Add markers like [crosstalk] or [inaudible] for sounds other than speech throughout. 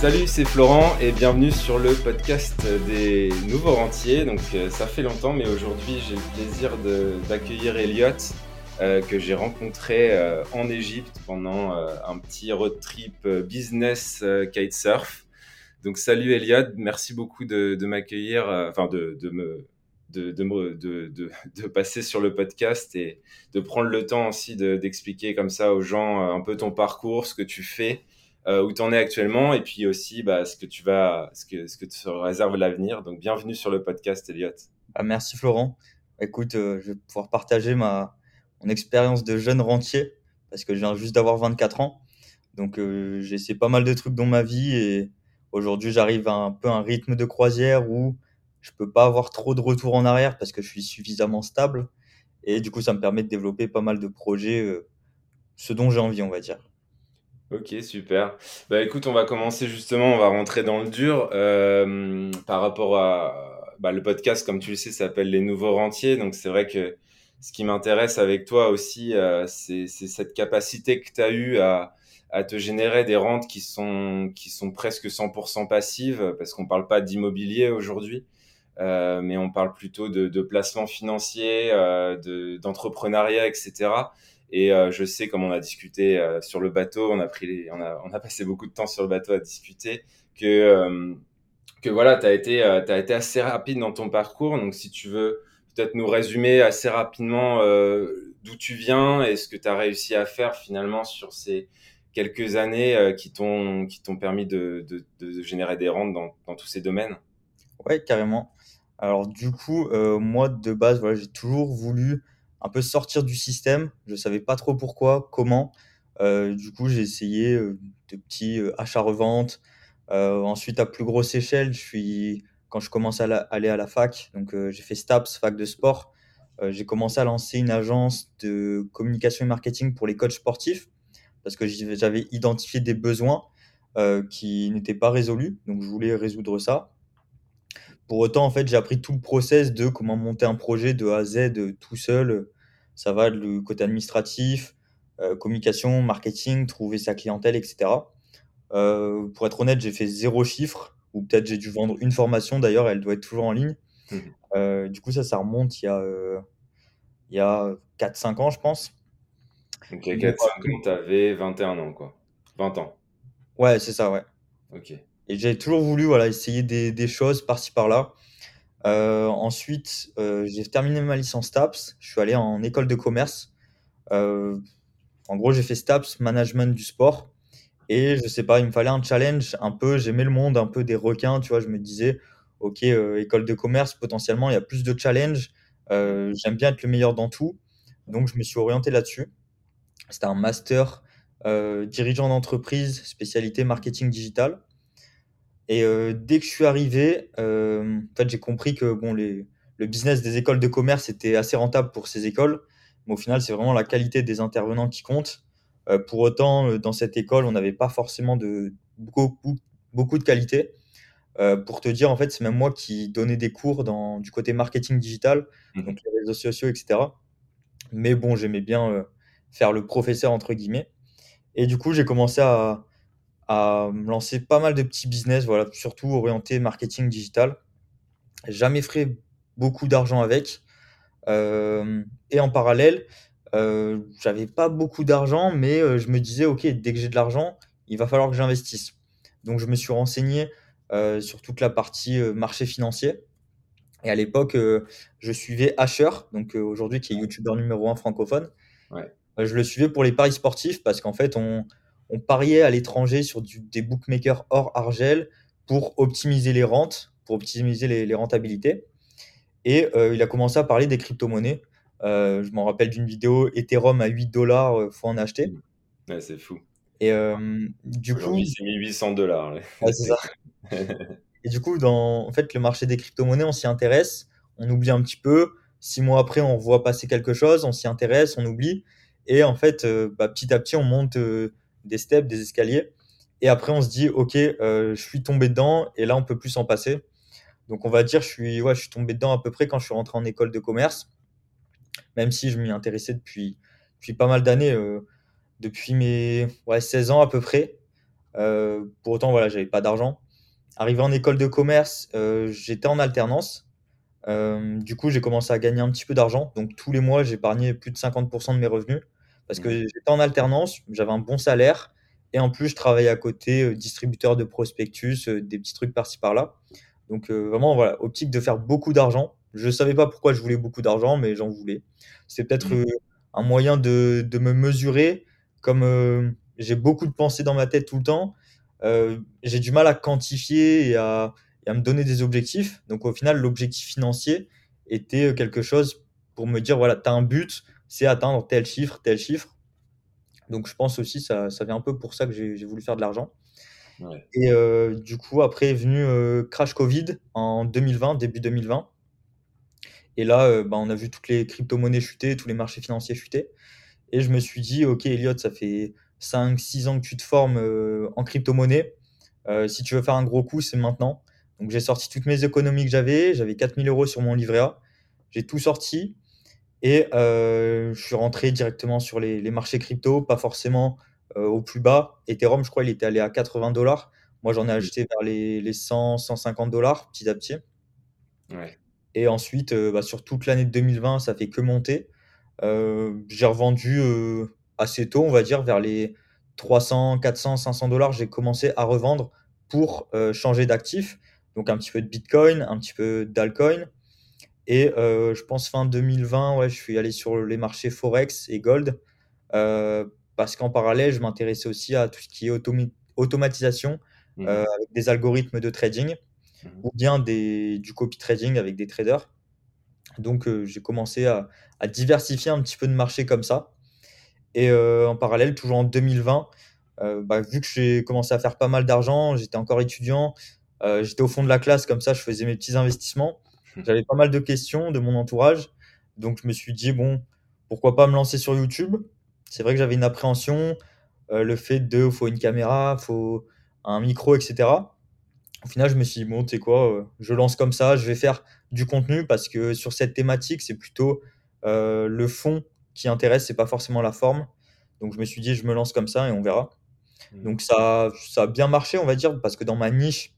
Salut, c'est Florent et bienvenue sur le podcast des nouveaux rentiers. Donc euh, ça fait longtemps, mais aujourd'hui j'ai le plaisir d'accueillir Elliot euh, que j'ai rencontré euh, en Égypte pendant un petit road trip business kitesurf. Donc salut Elliot, merci beaucoup de, m'accueillir, enfin de, me de, de, de, passer sur le podcast et de prendre le temps aussi d'expliquer comme ça aux gens un peu ton parcours, ce que tu fais euh, où tu en es actuellement et puis aussi bah, ce que tu vas, ce que, ce que te réserve l'avenir. Donc bienvenue sur le podcast, Elliot. Ah, merci Florent. Écoute, euh, je vais pouvoir partager ma mon expérience de jeune rentier parce que je viens juste d'avoir 24 ans. Donc euh, j'ai essayé pas mal de trucs dans ma vie et aujourd'hui j'arrive à un peu un rythme de croisière où je peux pas avoir trop de retour en arrière parce que je suis suffisamment stable et du coup ça me permet de développer pas mal de projets, euh, ce dont j'ai envie on va dire. Ok, super. Bah écoute, on va commencer justement, on va rentrer dans le dur euh, par rapport à bah, le podcast, comme tu le sais, s'appelle Les Nouveaux Rentiers. Donc c'est vrai que ce qui m'intéresse avec toi aussi, euh, c'est cette capacité que tu as eue à, à te générer des rentes qui sont, qui sont presque 100% passives, parce qu'on parle pas d'immobilier aujourd'hui, euh, mais on parle plutôt de, de placement financier, euh, d'entrepreneuriat, etc. Et euh, je sais, comme on a discuté euh, sur le bateau, on a, passé beaucoup de temps sur le bateau à discuter, que, euh, voilà, tu as, été, as été assez rapide dans ton parcours. Donc, si tu veux peut-être nous résumer assez rapidement d'où tu viens et ce que tu as réussi à faire finalement sur ces quelques années qui t'ont permis de, générer des rentes dans, tous ces domaines. Ouais, carrément. Alors, du coup, moi, de base, j'ai toujours voulu un peu sortir du système. Je savais pas trop pourquoi, comment. Euh, du coup, j'ai essayé euh, de petits euh, achats-reventes. ensuite, à plus grosse échelle, je suis quand je commence à aller à la fac, donc j'ai fait STAPS, fac de sport. j'ai commencé à lancer une agence de communication et marketing pour les coachs sportifs parce que j'avais identifié des besoins qui n'étaient pas résolus, donc je voulais résoudre ça. Pour autant, en fait, j'ai appris tout le process de comment monter un projet de A à Z euh, tout seul. Ça va du côté administratif, euh, communication, marketing, trouver sa clientèle, etc. Euh, pour être honnête, j'ai fait zéro chiffre, ou peut-être j'ai dû vendre une formation. D'ailleurs, elle doit être toujours en ligne. Mmh. du coup, ça, ça remonte il y a, il y a 4-5 ans, je pense. Ok, 4-5 ans, tu avais 21 ans, quoi. 20 ans. Ouais, c'est ça, ouais. Ok. Et j'ai toujours voulu essayer des, choses par-ci par-là. Euh, ensuite, euh, j'ai terminé ma licence STAPS. Je suis allé en école de commerce. Euh, en gros, j'ai fait STAPS, management du sport. Et je sais pas, il me fallait un challenge un peu. J'aimais le monde un peu des requins, tu vois. Je me disais, ok, école de commerce, potentiellement, il y a plus de challenge. J'aime bien être le meilleur dans tout. Donc, je me suis orienté là-dessus. C'était un master dirigeant d'entreprise, spécialité marketing digital. Et euh, dès que je suis arrivé, euh, en fait, j'ai compris que bon, les, le business des écoles de commerce était assez rentable pour ces écoles. Mais au final, c'est vraiment la qualité des intervenants qui compte. Euh, pour autant, dans cette école, on n'avait pas forcément de, beaucoup, beaucoup de qualité. pour te dire, en fait, c'est même moi qui donnais des cours dans, du côté marketing digital, mmh donc les réseaux sociaux, etc. Mais bon, j'aimais bien faire le professeur, entre guillemets. Et du coup, j'ai commencé à, à lancer pas mal de petits business, voilà, surtout orienté marketing digital. Jamais fait beaucoup d'argent avec. Euh, et en parallèle, euh, j'avais pas beaucoup d'argent, mais euh, je me disais, OK, dès que j'ai de l'argent, il va falloir que j'investisse. Donc, je me suis renseigné sur toute la partie marché financier. Et à l'époque, je suivais Asher, donc aujourd'hui qui est youtubeur numéro un francophone. je le suivais pour les paris sportifs parce qu'en fait, on, on pariait à l'étranger sur des bookmakers hors argel pour optimiser les rentes, pour optimiser les, rentabilités. Et euh, il a commencé à parler des crypto-monnaies. Euh, je m'en rappelle d'une vidéo Ethereum à 8 dollars, euh, faut en acheter. Ouais, c'est fou. Et du coup. c'est 1800 dollars. c'est ça. [laughs] Et du coup, dans en fait, le marché des crypto-monnaies, on s'y intéresse, on oublie un petit peu. Six mois après, on voit passer quelque chose, on s'y intéresse, on oublie. Et en fait, bah, petit à petit, on monte des steps, des escaliers. Et après, on se dit, OK, euh, je suis tombé dedans et là, on peut plus s'en passer. Donc, on va dire, je suis, ouais, je suis tombé dedans à peu près quand je suis rentré en école de commerce, même si je m'y intéressais depuis, depuis pas mal d'années, euh, depuis mes ouais, 16 ans à peu près. pour autant, voilà, j'avais pas d'argent. Arrivé en école de commerce, j'étais en alternance. du coup, j'ai commencé à gagner un petit peu d'argent. Donc, tous les mois, j'épargnais plus de 50% de mes revenus parce que Mmh. j'étais en alternance, j'avais un bon salaire et en plus, je travaillais à côté, distributeur de prospectus, des petits trucs par-ci par-là. Donc, vraiment, voilà, optique de faire beaucoup d'argent. Je ne savais pas pourquoi je voulais beaucoup d'argent, mais j'en voulais. C'était peut-être, Mmh. un moyen de de me mesurer. Comme, j'ai beaucoup de pensées dans ma tête tout le temps, j'ai du mal à quantifier et à et à me donner des objectifs. Donc au final, l'objectif financier était, quelque chose pour me dire: «Voilà, tu as un but, c'est atteindre tel chiffre, tel chiffre». Donc je pense aussi ça ça vient un peu pour ça que j'ai voulu faire de l'argent Ouais. et heu, du coup après est venu, heu, crash covid en 2020, début 2020 et là, heu, bah, on a vu toutes les cryptomonnaies chuter, tous les marchés financiers chuter et je me suis dit: «OK Elliot, ça fait 5-6 ans que tu te formes, en crypto-monnaie. Si tu veux faire un gros coup, c'est maintenant». Donc j'ai sorti toutes mes économies que j'avais, j'avais 4 000 € sur mon livret A. J'ai tout sorti et heu, je suis rentré directement sur les les marchés crypto, pas forcément, heu, au plus bas. Ethereum, je crois, il était allé à 80 Moi, j'en ai acheté vers les les 100-150 petit à petit Ouais. et ensuite, heu, bah, sur toute l'année de 2020, ça fait que monter. J'ai revendu, assez tôt, on va dire vers les 300-400-500 J'ai commencé à revendre pour, changer d'actif. Donc un petit peu de bitcoin, un petit peu d'altcoin et heu, je pense fin 2020, ouais, je suis allé sur les marchés forex et gold, heu, parce qu'en parallèle, je m'intéressais aussi à tout ce qui est automi automatisation, Mmh avec des algorithmes de trading Mmh ou bien des du copy trading avec des traders. Donc j'ai commencé à à diversifier un petit peu de marché comme ça et en parallèle, toujours en 2020, heu, bah, vu que j'ai commencé à faire pas mal d'argent, j'étais encore étudiant, j'étais au fond de la classe comme ça, je faisais mes petits investissements. J'avais pas mal de questions de mon entourage, donc je me suis dit: «Bon, pourquoi pas me lancer sur YouTube?» c'est vrai que j'avais une appréhension, heu, le fait de faut une caméra, faut un micro et cetera. Au final, je me suis dit: «Bon, tu sais quoi, heu, je lance comme ça, je vais faire du contenu» parce que sur cette thématique, c'est plutôt, heu, le fond qui intéresse, c'est pas forcément la forme. Donc je me suis dit: «Je me lance comme ça et on verra». Mmh. Donc ça ça a bien marché, on va dire, parce que dans ma niche,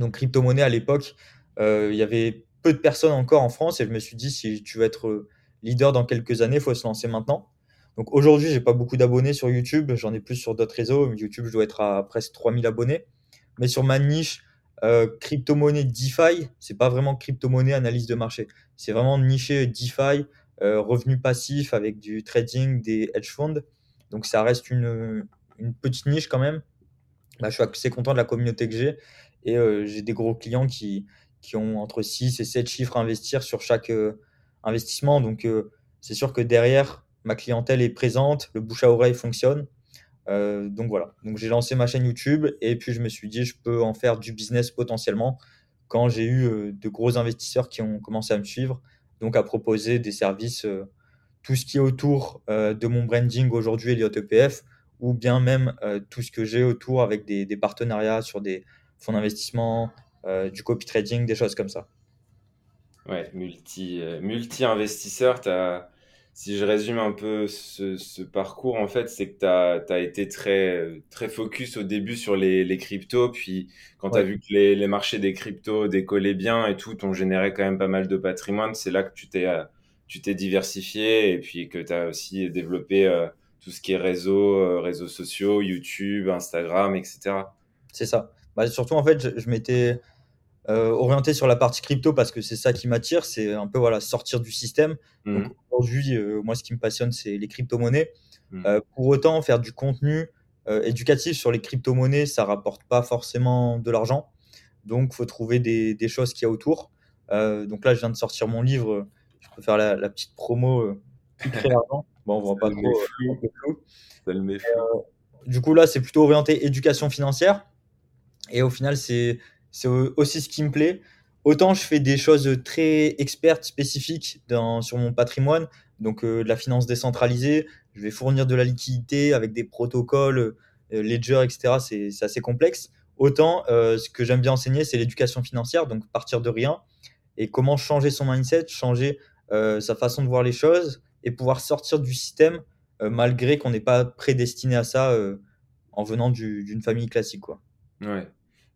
donc crypto-monnaie à l'époque, il y avait peu de personnes encore en France et je me suis dit: «Si tu veux être, heu, leader dans quelques années, il faut se lancer maintenant». Donc aujourd'hui, j'ai pas beaucoup d'abonnés sur YouTube, j'en ai plus sur d'autres réseaux. YouTube, je dois être à presque 3000 abonnés. Mais sur ma niche, heu, crypto-monnaie DeFi, c'est pas vraiment crypto-monnaie analyse de marché. C'est vraiment niché DeFi, heu, revenus passifs avec du trading, des hedge funds. Donc ça reste une, une petite niche quand même. Bah, je suis assez content de la communauté que j'ai et heu, j'ai des gros clients qui qui ont entre 6 et 7 chiffres à investir sur chaque, heu, investissement. Donc heu, c'est sûr que derrière, ma clientèle est présente, le bouche à oreille fonctionne. Heu, donc voilà, donc j'ai lancé ma chaîne YouTube et puis je me suis dit: «Je peux en faire du business potentiellement» quand j'ai eu, de gros investisseurs qui ont commencé à me suivre, donc à proposer des services, tout ce qui est autour, de mon branding aujourd'hui Elliott EPF ou bien même, tout ce que j'ai autour avec des partenariats sur des fonds d'investissement, du copy trading, des choses comme ça. Ouais, multi, heu, multi-investisseur, tu si je résume un peu ce ce parcours, en fait, c'est que tu as été très, très focus au début sur les les cryptos, puis quand tu as Ouais, vu que les les marchés des cryptos décollaient bien et tout, t'ont généré quand même pas mal de patrimoine, c'est là que tu t'es, tu t'es diversifié et puis que tu as aussi développé, tout ce qui est réseaux, heu, réseaux sociaux, YouTube, Instagram et cetera? c'est ça. Bah, surtout en fait, je je m'étais Heu, orienté sur la partie crypto parce que c'est ça qui m'attire, c'est un peu, voilà, sortir du système. Mmh aujourd'hui, heu, moi, ce qui me passionne, c'est les cryptomonnaies. Mmh. Heu, pour autant, faire du contenu, éducatif sur les cryptomonnaies, ça rapporte pas forcément de l'argent. Donc faut trouver des des choses qu'il y a autour. Donc là, je viens de sortir mon livre, je peux faire la la petite promo. Bon, on vend pas trop, flou. Du coup, là, c'est plutôt orienté éducation financière. Et au final, c'est aussi ce qui me plaît. Autant je fais des choses très expertes, spécifiques dans sur mon patrimoine, donc heu, de la finance décentralisée. Je vais fournir de la liquidité avec des protocoles, heu, Ledger et cetera, c'est assez complexe. Autant, heu, ce que j'aime bien enseigner, c'est l'éducation financière, donc partir de rien et comment changer son mindset, changer, heu, sa façon de voir les choses et pouvoir sortir du système, malgré qu'on n'est pas prédestiné à ça, en venant d'une famille classique, quoi. Ouais.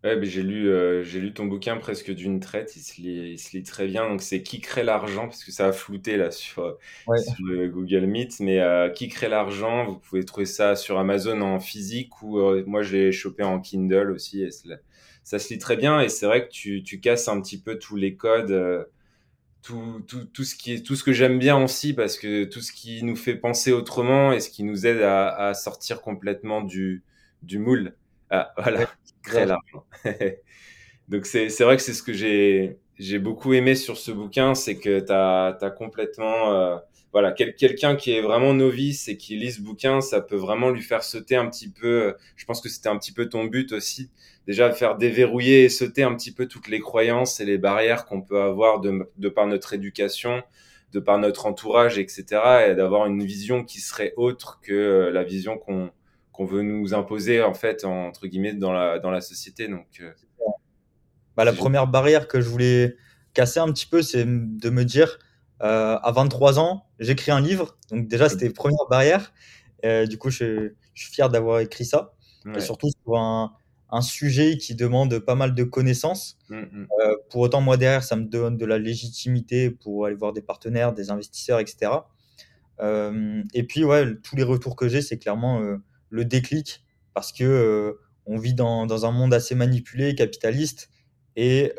Ouais, j'ai lu, euh, j'ai lu ton bouquin presque d'une traite. Il se lit, il se lit très bien. Donc, c'est Qui crée l'argent Parce que ça a flouté là sur, sur Google Meet. Mais Qui crée l'argent Vous pouvez trouver ça sur Amazon en physique ou moi, je l'ai chopé en Kindle aussi. Et ça se lit très bien. Et c'est vrai que tu, tu casses un petit peu tous les codes tout, tout, tout, ce qui est, tout ce que j'aime bien aussi, parce que tout ce qui nous fait penser autrement et ce qui nous aide à, à sortir complètement du, du moule. Ah, voilà, très l'argent. [laughs] Donc c'est, c'est vrai que c'est ce que j'ai, j'ai beaucoup aimé sur ce bouquin, c'est que tu as, complètement... Euh, voilà, quelqu'un qui est vraiment novice et qui lit ce bouquin, ça peut vraiment lui faire sauter un petit peu. Je pense que c'était un petit peu ton but aussi, déjà faire déverrouiller et sauter un petit peu toutes les croyances et les barrières qu'on peut avoir de, de, par notre éducation, de par notre entourage, etc. Et d'avoir une vision qui serait autre que la vision qu'on qu'on veut nous imposer en fait entre guillemets dans la dans la société. Donc, euh, bah, la première barrière que je voulais casser un petit peu, c'est de me dire euh, à 23 ans, j'écris un livre. Donc déjà, c'était première barrière. Euh, du coup, je, suis fier d'avoir écrit ça. Et surtout sur un, un, sujet qui demande pas mal de connaissances. Mmh, mmh. Euh, pour autant, moi, derrière, ça me donne de la légitimité pour aller voir des partenaires, des investisseurs, etc. et puis, ouais, tous les retours que j'ai, c'est clairement le déclic parce que on vit dans, un monde assez manipulé, capitaliste. Et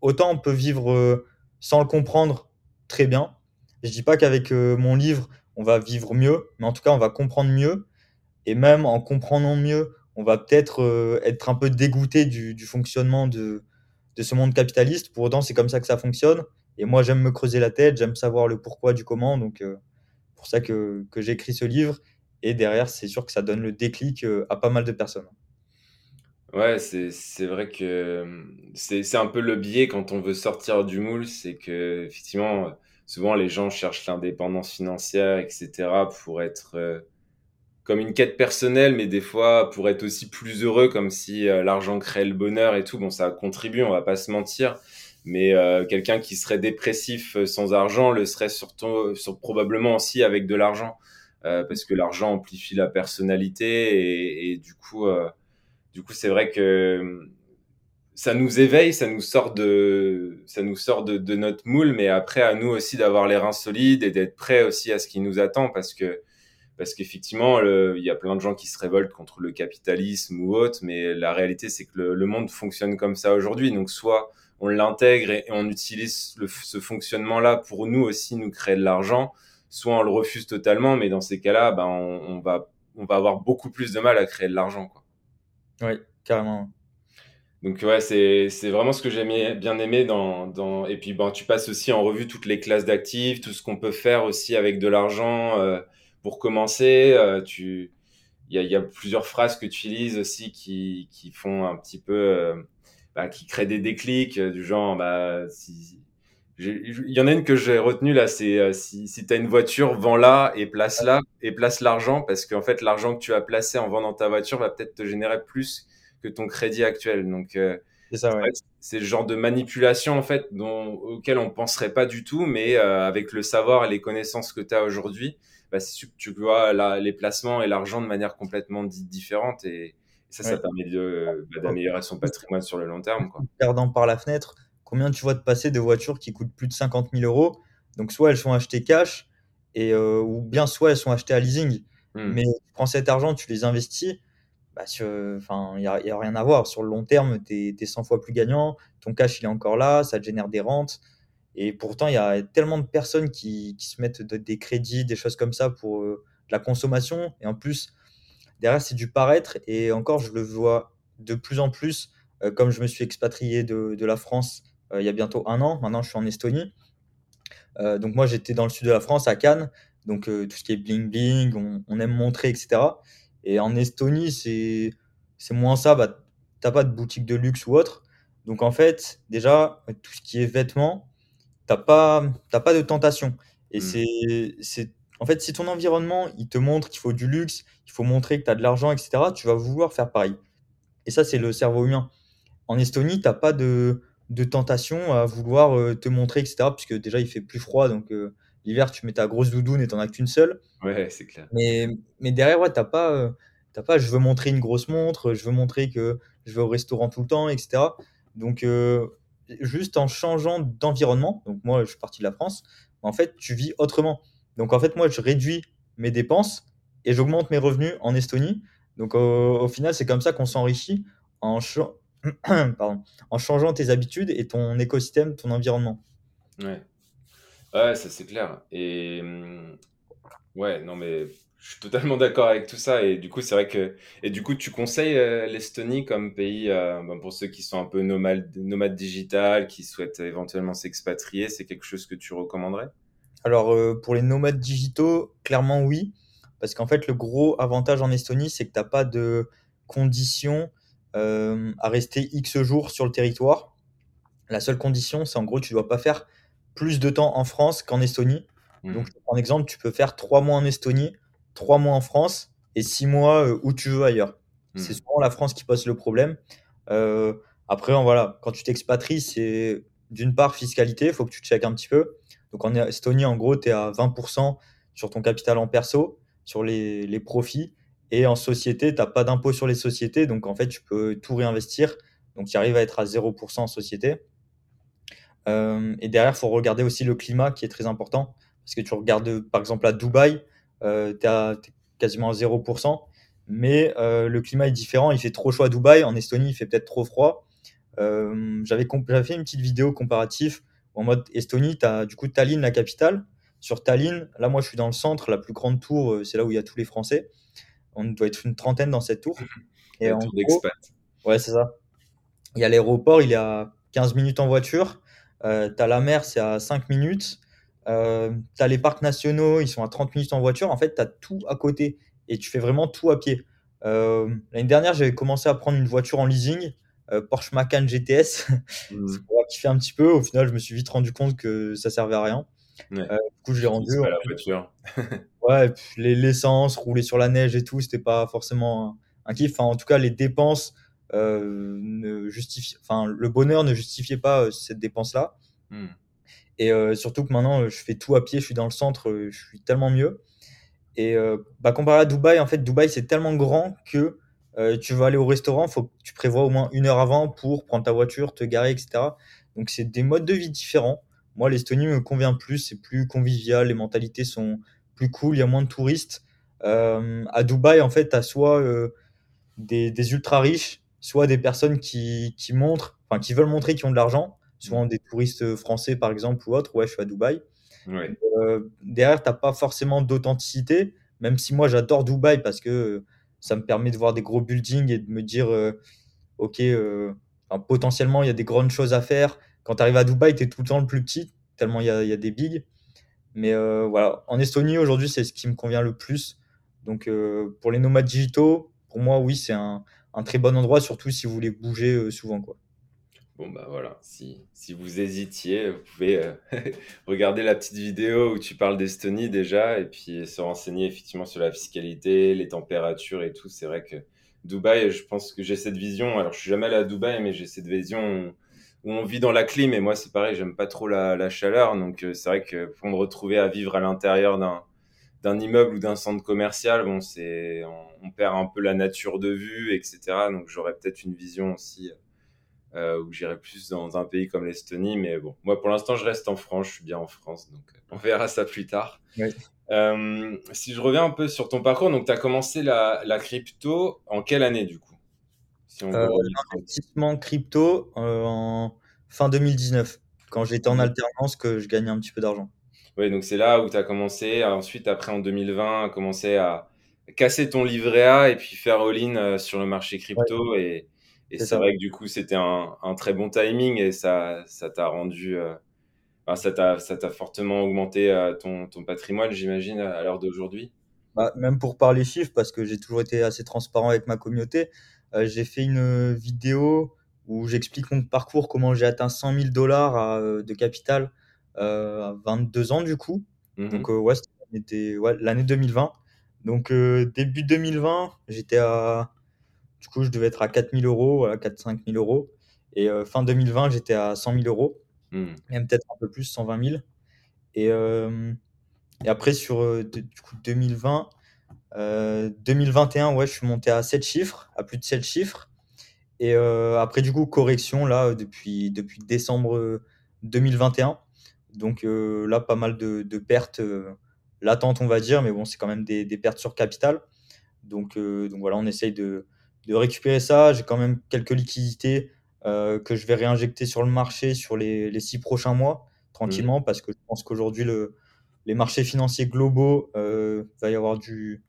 autant on peut vivre sans le comprendre très bien. Je dis pas qu'avec euh, mon livre, on va vivre mieux, mais en tout cas, on va comprendre mieux. Et même en comprenant mieux, on va peut-être euh, être un peu dégoûté du, fonctionnement de, ce monde capitaliste. Pour autant, c'est comme ça que ça fonctionne. Et moi, j'aime me creuser la tête, j'aime savoir le pourquoi du comment. Donc, euh, pour ça que, que j'ai écrit ce livre. Et derrière, c'est sûr que ça donne le déclic à pas mal de personnes. Ouais, c'est, vrai que c'est, c'est un peu le biais quand on veut sortir du moule, c'est que effectivement, souvent les gens cherchent l'indépendance financière, etc., pour être euh, comme une quête personnelle, mais des fois pour être aussi plus heureux, comme si euh, l'argent crée le bonheur et tout. Bon, ça contribue, on va pas se mentir, mais euh, quelqu'un qui serait dépressif sans argent le serait surtout, sur, probablement aussi avec de l'argent, parce que l'argent amplifie la personnalité et, et du coup du coup, c'est vrai que ça nous éveille, ça nous sort de, ça nous sort de, de notre moule, mais après à nous aussi d'avoir les reins solides et d'être prêts aussi à ce qui nous attend, parce que parce qu'effectivement, il y a plein de gens qui se révoltent contre le capitalisme ou autre, mais la réalité c'est que le, le, monde fonctionne comme ça aujourd'hui. Donc soit on l'intègre et, on utilise le, ce fonctionnement-là pour nous aussi nous créer de l'argent, soit on le refuse totalement, mais dans ces cas-là, ben on, on va on va avoir beaucoup plus de mal à créer de l'argent. Quoi. Oui, carrément. Donc ouais, c'est c'est vraiment ce que j'ai bien aimé dans dans et puis bon, tu passes aussi en revue toutes les classes d'actifs, tout ce qu'on peut faire aussi avec de l'argent euh, pour commencer. Euh, tu il y a, y a plusieurs phrases que tu utilises aussi qui qui font un petit peu euh, bah, qui créent des déclics du genre bah si il y en a une que j'ai retenue là, c'est si, si tu as une voiture, vends-la et place-la et place l'argent parce qu'en fait l'argent que tu as placé en vendant ta voiture va peut-être te générer plus que ton crédit actuel. Donc, euh, c'est le genre de manipulation en fait dont, auquel on penserait pas du tout, mais euh, avec le savoir et les connaissances que tu as aujourd'hui, bah, tu vois les placements et l'argent de manière complètement différente et, ça, ça permet bah, d'améliorer son patrimoine sur le long terme. Quoi. Regardant par la fenêtre, combien tu vois de passer de voitures qui coûtent plus de 50 000 euros Donc, soit elles sont achetées cash, et, euh, ou bien soit elles sont achetées à leasing. Hmm. Mais tu prends cet argent, tu les investis, bah, il n'y a, a, rien à voir. Sur le long terme, tu es, 100 fois plus gagnant, ton cash il est encore là, ça te génère des rentes. Et pourtant, il y a tellement de personnes qui, qui se mettent des crédits, des choses comme ça pour euh, la consommation. Et en plus, derrière, c'est du paraître. Et encore, je le vois de plus en plus, euh, comme je me suis expatrié de, de la France il y a bientôt un an. Maintenant, je suis en Estonie. donc moi, j'étais dans le sud de la France, à Cannes. Donc tout ce qui est bling bling, on, on aime montrer, etc. Et en Estonie, c'est, c'est moins ça. Bah, tu pas de boutique de luxe ou autre. Donc en fait, déjà, tout ce qui est vêtements, tu n'as pas, pas de tentation. Et mmh. c'est, en fait, si ton environnement, il te montre qu'il faut du luxe, il faut montrer que tu as de l'argent, etc., tu vas vouloir faire pareil. Et ça, c'est le cerveau humain. En Estonie, tu n'as pas de, de tentation à vouloir euh, te montrer, etc., puisque déjà, il fait plus froid. Donc, euh, L'hiver, tu mets ta grosse doudoune et t'en as qu'une seule. Ouais, c'est clair. Mais, mais derrière, ouais, t'as pas, euh, pas, je veux montrer une grosse montre, je veux montrer que je vais au restaurant tout le temps, etc. Donc, juste en changeant d'environnement, donc moi, je suis parti de la France, en fait, tu vis autrement. Donc, en fait, moi, je réduis mes dépenses et j'augmente mes revenus en Estonie. Donc, au, au final, c'est comme ça qu'on s'enrichit en, [clears throat] pardon, en changeant tes habitudes et ton écosystème, ton environnement. Ouais. Ouais, ça c'est clair. Et hum, ouais, non mais je suis totalement [laughs] d'accord avec tout ça. Et du coup, c'est vrai que et du coup, tu conseilles euh, l'Estonie comme pays euh, ben, pour ceux qui sont un peu nomades, nomades digital, qui souhaitent éventuellement s'expatrier, c'est quelque chose que tu recommanderais? Alors, euh, pour les nomades digitaux, clairement oui. Parce qu'en fait, le gros avantage en Estonie, c'est que tu n'as pas de conditions euh, à rester X jours sur le territoire. La seule condition, c'est en gros, tu dois pas faire plus de temps en France qu'en Estonie. Donc, Hmm, prends un exemple, tu peux faire trois mois en Estonie, trois mois en France et six mois euh, où tu veux ailleurs. C'est hmm, souvent la France qui pose le problème. Euh, après, en voilà, quand tu t'expatries, c'est d'une part fiscalité, il faut que tu checkes un petit peu. Donc, en Estonie, en gros, tu es à 20% sur ton capital en perso, sur les, les profits. Et en société, tu n'as pas d'impôt sur les sociétés. Donc, en fait, tu peux tout réinvestir. Donc, tu arrives à être à 0% en société. Euh, et derrière, il faut regarder aussi le climat qui est très important. Parce que tu regardes, par exemple, à Dubaï, euh, tu es quasiment à 0%. Mais euh, le climat est différent. Il fait trop chaud à Dubaï. En Estonie, il fait peut-être trop froid. J'avais fait une petite vidéo comparative en mode Estonie. Tu as du coup Tallinn, la capitale. Sur Tallinn, là, moi, je suis dans le centre. La plus grande tour, c'est là où il y a tous les Français. On doit être une trentaine dans cette tour. [laughs] Et en tour gros, ouais, c'est ça. Il y a l'aéroport, il est à 15 minutes en voiture. Euh, tu as la mer, c'est à 5 minutes. Euh, tu as les parcs nationaux, ils sont à 30 minutes en voiture. En fait, tu as tout à côté et tu fais vraiment tout à pied. Euh, L'année dernière, j'avais commencé à prendre une voiture en leasing, Porsche Macan GTS. [laughs] C'est pour kiffer un petit peu. Au final, je me suis vite rendu compte que ça servait à rien. Ouais, Euh, du coup, je l'ai rendu. pas la voiture. [laughs] Ouais, l'essence, rouler sur la neige et tout, c'était pas forcément un, un kiff. Enfin, en tout cas, les dépenses euh, ne justifient, enfin, le bonheur ne justifiait pas euh, cette dépense-là. Hmm, Et surtout que maintenant, je fais tout à pied, je suis dans le centre, je suis tellement mieux. Et bah, comparé à Dubaï, en fait, Dubaï, c'est tellement grand que tu vas aller au restaurant, faut que tu prévois au moins une heure avant pour prendre ta voiture, te garer, etc. Donc, c'est des modes de vie différents. Moi, l'Estonie me convient plus, c'est plus convivial, les mentalités sont plus cool, il y a moins de touristes. Euh, à Dubaï, en fait, tu as soit euh, des, des ultra riches, soit des personnes qui, qui montrent, enfin, qui veulent montrer qu'ils ont de l'argent, souvent des touristes français, par exemple, ou autres. Ouais, je suis à Dubaï. Ouais. Euh, derrière, t'as pas forcément d'authenticité, même si moi j'adore Dubaï parce que ça me permet de voir des gros buildings et de me dire, ok, potentiellement il y a des grandes choses à faire. Quand tu arrives à Dubaï, tu es tout le temps le plus petit, tellement il y a, des bigs. Mais euh, voilà, en Estonie aujourd'hui, c'est ce qui me convient le plus. Donc euh, pour les nomades digitaux, pour moi, oui, c'est un, très bon endroit, surtout si vous voulez bouger euh, souvent. Bon, bah voilà, si, si vous hésitiez, vous pouvez [laughs] regarder la petite vidéo où tu parles d'Estonie déjà et puis se renseigner effectivement sur la fiscalité, les températures et tout. C'est vrai que Dubaï, je pense que j'ai cette vision. Alors, je suis jamais allé à Dubaï, mais j'ai cette vision où on vit dans la clim et moi, c'est pareil, j'aime pas trop la, la chaleur. Donc, euh, c'est vrai que pour me retrouver à vivre à l'intérieur d'un d'un immeuble ou d'un centre commercial, bon, c'est on, on perd un peu la nature de vue, etc. Donc, j'aurais peut-être une vision aussi euh, où j'irai plus dans un pays comme l'Estonie. Mais bon, moi pour l'instant, je reste en France, je suis bien en France, donc euh, on verra ça plus tard. Euh, si je reviens un peu sur ton parcours, donc tu as commencé la, la crypto en quelle année du coup? Si on Euh, investissement crypto euh, en fin 2019, quand j'étais en peu. alternance, que je gagnais un petit peu d'argent. Oui, donc c'est là où tu as commencé. Ensuite, après en 2020, à commencer à casser ton livret A et puis faire all-in euh, sur le marché Ouais, crypto. Et, et c'est vrai que du coup, c'était un, un très bon timing et ça, ça t'a rendu, euh, ça t'a, ça t'a fortement augmenté euh, ton, ton patrimoine, j'imagine, à l'heure d'aujourd'hui. Bah, même pour parler chiffres, parce que j'ai toujours été assez transparent avec ma communauté, j'ai fait une vidéo où j'explique mon parcours, comment j'ai atteint 100 000 dollars à, euh, de capital euh, à 22 ans du coup. Donc Mhm. euh, ouais, c'était ouais, l'année 2020. Donc euh, début 2020, j'étais à, du coup je devais être à 4 000 euros, voilà, 4-5 000 euros. Et euh, fin 2020, j'étais à 100 000 euros, Mhm. même peut-être un peu plus, 120 000. Et, euh, et après sur euh, du coup 2020, 2021, ouais, je suis monté à 7 chiffres, à plus de 7 chiffres. Et après, du coup, correction là depuis, depuis décembre 2021. Donc là, pas mal de, de pertes latentes, on va dire, mais bon, c'est quand même des, des pertes sur capital. Donc, donc voilà, on essaye de, de récupérer ça. J'ai quand même quelques liquidités que je vais réinjecter sur le marché sur les, les six prochains mois, tranquillement, parce que je pense qu'aujourd'hui, le, les marchés financiers globaux, il va y avoir du,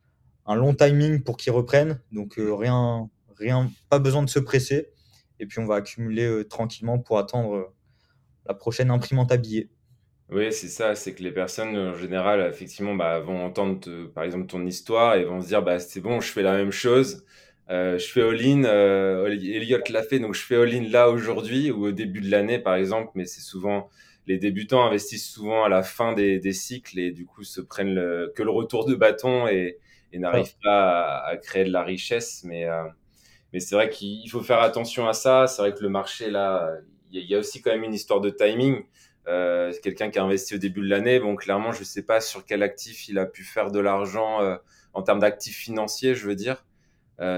un long timing pour qu'ils reprennent. Donc rien, rien, pas besoin de se presser. Et puis on va accumuler tranquillement pour attendre la prochaine imprimante à billets. Oui, c'est ça, c'est que les personnes, en général, effectivement, bah, vont entendre, te- par exemple, ton histoire et vont se dire, bah, c'est bon, je fais la même chose, euh, je fais all-in, euh, Elliot l'a fait, donc je fais all-in là aujourd'hui ou au début de l'année, par exemple, mais c'est souvent, les débutants investissent souvent à la fin des, des cycles et du coup se prennent le- que le retour de bâton et, et n'arrivent pas à, à créer de la richesse, mais, euh, mais c'est vrai qu'il faut faire attention à ça, c'est vrai que le marché, là, il y, a- il y a aussi quand même une histoire de timing. Euh, quelqu'un qui a investi au début de l'année. Bon, clairement, je ne sais pas sur quel actif il a pu faire de l'argent euh, en termes d'actifs financiers, je veux dire,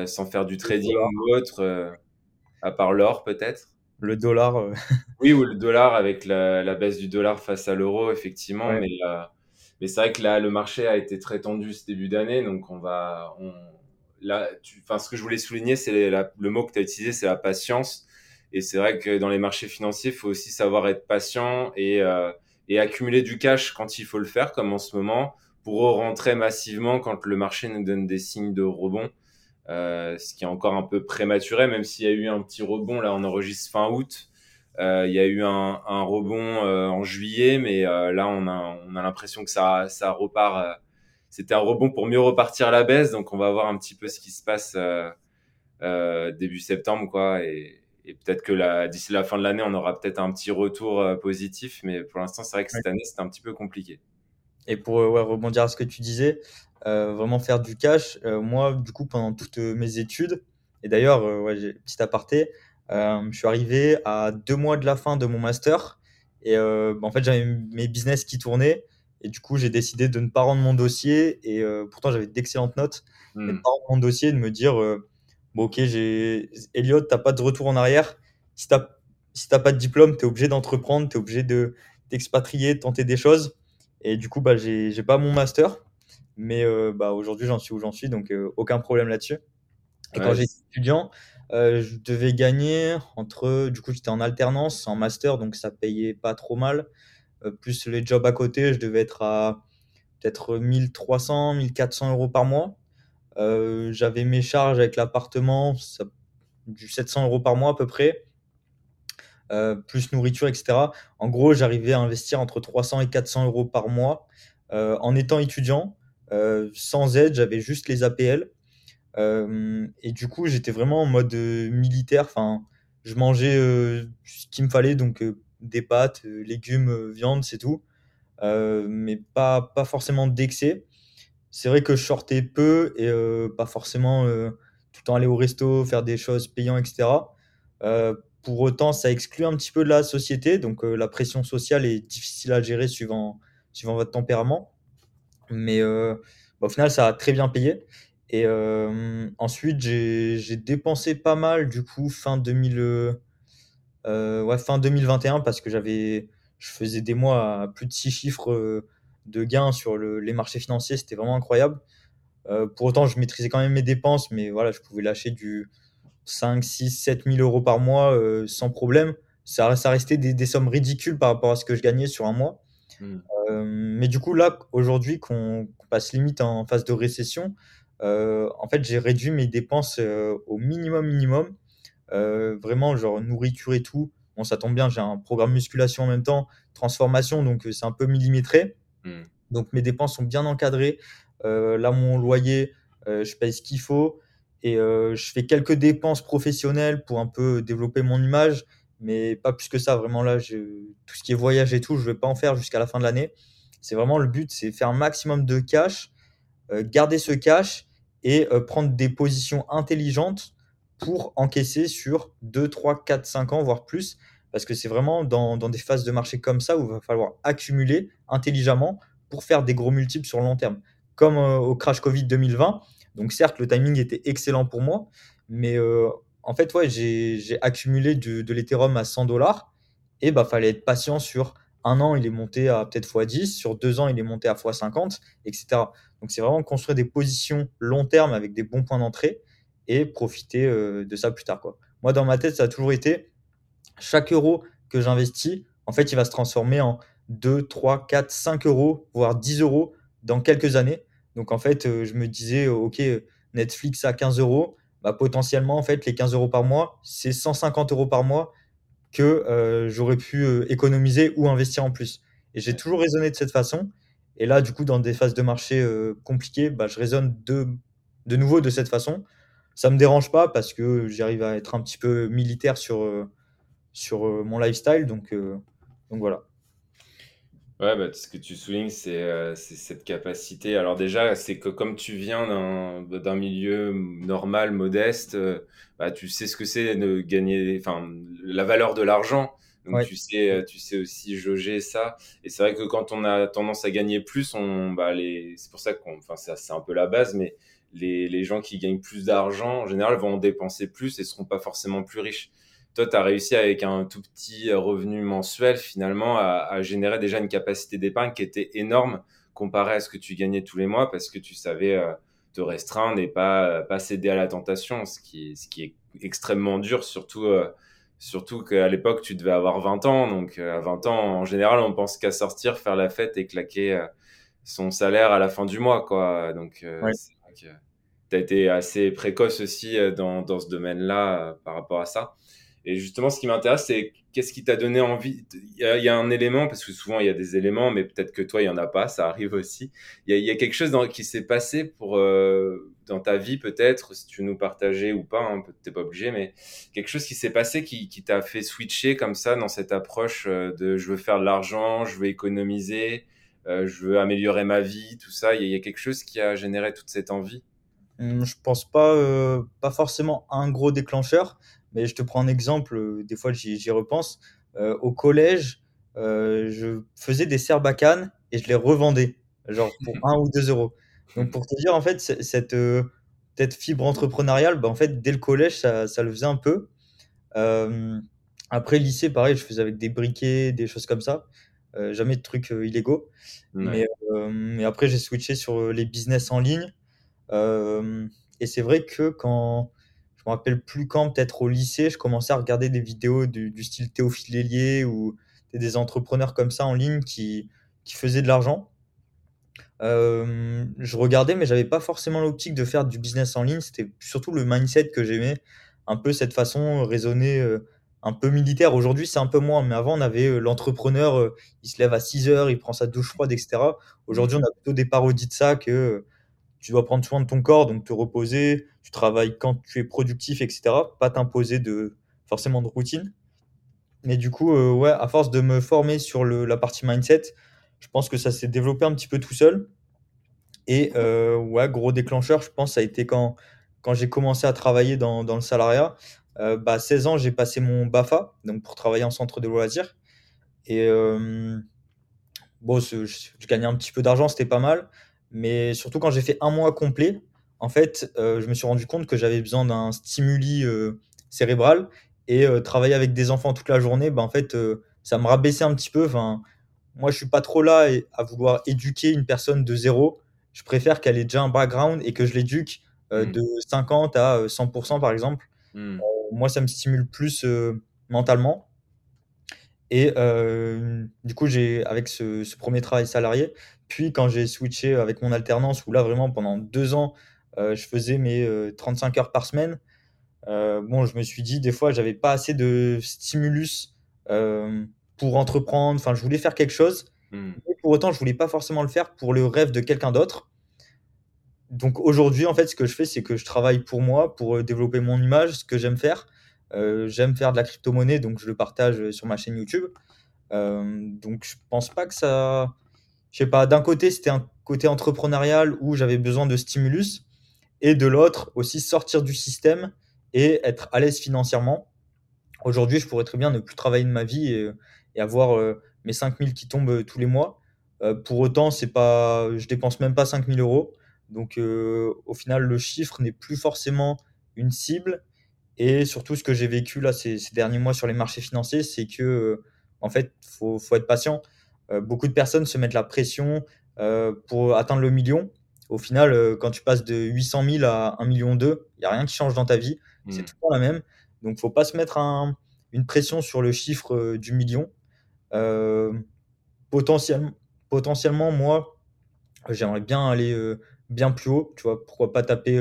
sans faire du trading ou autre, à part l'or peut-être. Le dollar. Oui, ou le dollar avec la, la baisse du dollar face à l'euro, effectivement. Ouais. Mais, mais c'est vrai que là, le marché a été très tendu ce début d'année. Donc, on va. On, là, tu, ce que je voulais souligner, c'est le mot que tu as utilisé, c'est la patience. Et c'est vrai que dans les marchés financiers, il faut aussi savoir être patient et, euh, et accumuler du cash quand il faut le faire, comme en ce moment, pour rentrer massivement quand le marché nous donne des signes de rebond. Euh, ce qui est encore un peu prématuré, même s'il y a eu un petit rebond, là on enregistre fin août, il y a eu un, rebond euh, en juillet, mais euh, là on a, on a l'impression que ça, repart. euh, c'était un rebond pour mieux repartir à la baisse, donc on va voir un petit peu ce qui se passe euh, euh, début septembre, quoi. Et, peut-être que d'ici la fin de l'année, on aura peut-être un petit retour euh, positif, mais pour l'instant, c'est vrai que cette année, c'était un petit peu compliqué. Et pour euh, rebondir à ce que tu disais, euh, vraiment faire du cash, euh, moi, du coup, pendant toutes euh, mes études, et d'ailleurs, euh, ouais, petit aparté, euh, je suis arrivé à deux mois de la fin de mon master, et euh, bah, en fait, j'avais mes business qui tournaient, et du coup, j'ai décidé de ne pas rendre mon dossier, et euh, pourtant, j'avais d'excellentes notes, mais de Hmm. pas rendre mon dossier, et de me dire, euh, bon, ok, j'ai Elliot, t'as pas de retour en arrière, si t'as si t'as pas de diplôme, tu es obligé d'entreprendre, tu es obligé de t'expatrier, de tenter des choses. Et du coup, bah, j'ai j'ai pas mon master, mais euh, bah, aujourd'hui, j'en suis où j'en suis, donc euh, aucun problème là-dessus. Et quand j'étais étudiant, euh, je devais gagner entre, du coup, j'étais en alternance, en master, donc ça payait pas trop mal. Euh, plus les jobs à côté, je devais être à peut-être 1300, 1400 euros par mois. Euh, j'avais mes charges avec l'appartement, du 700 euros par mois à peu près plus nourriture, etc. En gros, j'arrivais à investir entre 300 et 400 euros par mois en étant étudiant. Sans aide, j'avais juste les APL. Euh, et du coup, j'étais vraiment en mode euh, militaire. Enfin, je mangeais euh, ce qu'il me fallait, donc des pâtes, légumes, viande, c'est tout. Mais pas, pas forcément d'excès. C'est vrai que je sortais peu et pas forcément tout le temps aller au resto, faire des choses payantes, etc. Pour autant, ça exclut un petit peu de la société, donc la pression sociale est difficile à gérer suivant, suivant votre tempérament. Mais bah, au final, ça a très bien payé. Et euh, ensuite, j'ai dépensé pas mal, du coup, fin 2000, euh, euh, ouais, fin 2021, parce que j'avais, je faisais des mois à plus de 6 chiffres de gains sur le- les marchés financiers, c'était vraiment incroyable. Euh, pour autant, je maîtrisais quand même mes dépenses, mais voilà, je pouvais lâcher du 5, 6, 7 000 euros par mois sans problème. Ça, ça restait des, des sommes ridicules par rapport à ce que je gagnais sur un mois. Euh, mais du coup, là, aujourd'hui, qu'on passe limite en phase de récession, en fait, j'ai réduit mes dépenses euh, au minimum minimum. Euh, vraiment, genre nourriture et tout. Bon, ça tombe bien, j'ai un programme musculation en même temps, transformation, donc euh, c'est un peu millimétré. Hmm. Donc mes dépenses sont bien encadrées. Euh, là, mon loyer, euh, je paye ce qu'il faut. Et euh, je fais quelques dépenses professionnelles pour un peu développer mon image, mais pas plus que ça. Vraiment, là, tout ce qui est voyage et tout, je ne vais pas en faire jusqu'à la fin de l'année. C'est vraiment le but, c'est faire un maximum de cash, euh, garder ce cash et euh, prendre des positions intelligentes pour encaisser sur 2, 3, 4, 5 ans, voire plus. Parce que c'est vraiment dans, dans des phases de marché comme ça où il va falloir accumuler intelligemment pour faire des gros multiples sur le long terme. comme au crash Covid 2020. Donc certes, le timing était excellent pour moi, mais en fait, ouais, j'ai accumulé de l'Ethereum à 100 dollars et bah fallait être patient sur un an, il est monté à peut-être x10, sur deux ans, il est monté à x50, etc. Donc c'est vraiment construire des positions long terme avec des bons points d'entrée et profiter euh, de ça plus tard. Moi, dans ma tête, ça a toujours été chaque euro que j'investis, en fait, il va se transformer en 2, 3, 4, 5 euros, voire 10 euros dans quelques années. Donc en fait, euh, je me disais, OK, Netflix à 15 euros, bah, potentiellement, en fait, les 15 euros par mois, c'est 150 euros par mois que euh, j'aurais pu euh, économiser ou investir en plus. Et j'ai toujours raisonné de cette façon. Et là, du coup, dans des phases de marché euh, compliquées, bah, je raisonne de, de nouveau de cette façon. Ça me dérange pas parce que j'arrive à être un petit peu militaire sur, sur mon lifestyle. Donc, donc voilà. Ouais, bah, ce que tu soulignes, c'est cette capacité. Alors déjà, c'est que comme tu viens d'un milieu normal, modeste, bah, tu sais ce que c'est de gagner, enfin, la valeur de l'argent. Donc tu sais, euh, tu sais aussi jauger ça. Et c'est vrai que quand on a tendance à gagner plus, on, bah, les, c'est pour ça qu'on, enfin, c'est un peu la base, mais les, les gens qui gagnent plus d'argent, en général, vont en dépenser plus et seront pas forcément plus riches. Toi, tu as réussi avec un tout petit revenu mensuel, finalement, à, à générer déjà une capacité d'épargne qui était énorme comparé à ce que tu gagnais tous les mois parce que tu savais euh, te restreindre et pas, pas céder à la tentation, ce qui, ce qui est extrêmement dur, surtout, euh, surtout qu'à l'époque, tu devais avoir 20 ans. Donc, euh, à 20 ans, en général, on pense qu'à sortir, faire la fête et claquer euh, son salaire à la fin du mois. Quoi. Donc, c'est vrai que tu as été assez précoce aussi dans, dans ce domaine-là par rapport à ça. Et justement, ce qui m'intéresse, c'est qu'est-ce qui t'a donné envie il y, a, un élément, parce que souvent il y a des éléments, mais peut-être que toi, il n'y en a pas, ça arrive aussi. Il y a, quelque chose qui s'est passé pour, euh, dans ta vie, peut-être, si tu nous partager ou pas, hein, t'es pas obligé, mais quelque chose qui s'est passé qui, t'a fait switcher comme ça dans cette approche euh, de je veux faire de l'argent, je veux économiser, euh, je veux améliorer ma vie, tout ça. Il y, y a quelque chose qui a généré toute cette envie? Hum, Je pense pas, euh, pas forcément un gros déclencheur. Mais je te prends un exemple, euh, des fois j'y repense. Euh, au collège, euh, je faisais des serbacanes et je les revendais, genre pour [laughs] 1 ou 2 euros. Donc pour te dire, en fait, cette, cette fibre entrepreneuriale, bah, en fait, dès le collège, ça, ça le faisait un peu. après, lycée, pareil, je faisais avec des briquets, des choses comme ça. jamais de trucs illégaux. Mais, mais, après, j'ai switché sur les business en ligne. et c'est vrai que quand, je me rappelle plus quand, peut-être au lycée, je commençais à regarder des vidéos du, style Théophile Hélier ou des entrepreneurs comme ça en ligne qui, qui faisaient de l'argent. Euh, je regardais, mais j'avais pas forcément l'optique de faire du business en ligne. C'était surtout le mindset que j'aimais, un peu cette façon raisonnée, euh, un peu militaire. Aujourd'hui, c'est un peu moins, mais avant, on avait euh, l'entrepreneur, il se lève à 6 heures, il prend sa douche froide, etc. Aujourd'hui, on a plutôt des parodies de ça que tu dois prendre soin de ton corps, donc te reposer, tu travailles quand tu es productif, etc. Pas t'imposer de forcément de routine. Mais du coup, euh, ouais, à force de me former sur la partie mindset, je pense que ça s'est développé un petit peu tout seul. Et euh, ouais, gros déclencheur, je pense, ça a été quand, quand j'ai commencé à travailler dans, le salariat. Euh, bah, 16 ans, j'ai passé mon BAFA, donc pour travailler en centre de loisirs. Et bon, je, je, gagnais un petit peu d'argent, c'était pas mal. Mais surtout quand j'ai fait un mois complet, en fait, euh, je me suis rendu compte que j'avais besoin d'un stimuli euh, cérébral et euh, travailler avec des enfants toute la journée, ben, en fait, ça me rabaissait un petit peu. Enfin, moi, je suis pas trop là à vouloir éduquer une personne de zéro. Je préfère qu'elle ait déjà un background et que je l'éduque mmh. de 50 à 100% par exemple. Mmh. moi, ça me stimule plus mentalement. Et du coup, j'ai avec ce, ce, premier travail salarié, puis quand j'ai switché avec mon alternance, où là vraiment pendant deux ans, euh, je faisais mes 35 euh, heures par semaine, euh, bon, je me suis dit des fois, j'avais pas assez de stimulus pour entreprendre. Enfin, je voulais faire quelque chose, mmh. mais pour autant, je voulais pas forcément le faire pour le rêve de quelqu'un d'autre. Donc aujourd'hui, en fait, ce que je fais, c'est que je travaille pour moi, pour développer mon image, ce que j'aime faire. J'aime faire de la crypto-monnaie, donc je le partage sur ma chaîne YouTube. donc je pense pas que ça je sais pas, d'un côté, c'était un côté entrepreneurial où j'avais besoin de stimulus, et de l'autre, aussi sortir du système et être à l'aise financièrement. Aujourd'hui, je pourrais très bien ne plus travailler de ma vie et, avoir euh, mes 5000 qui tombent tous les mois. pour autant, c'est pas, je dépense même pas 5000 euros. Donc, au final, le chiffre n'est plus forcément une cible. Et surtout, ce que j'ai vécu là ces, ces, derniers mois sur les marchés financiers, c'est que, en fait, faut, faut être patient. beaucoup de personnes se mettent la pression pour atteindre le million. Au final, quand tu passes de 800 000 à 1 million 2, il n'y a rien qui change dans ta vie. C'est mmh. le temps la même. Donc, faut pas se mettre un, une pression sur le chiffre du million. potentiellement, potentiellement, moi, j'aimerais bien aller bien plus haut. Tu vois, pourquoi pas taper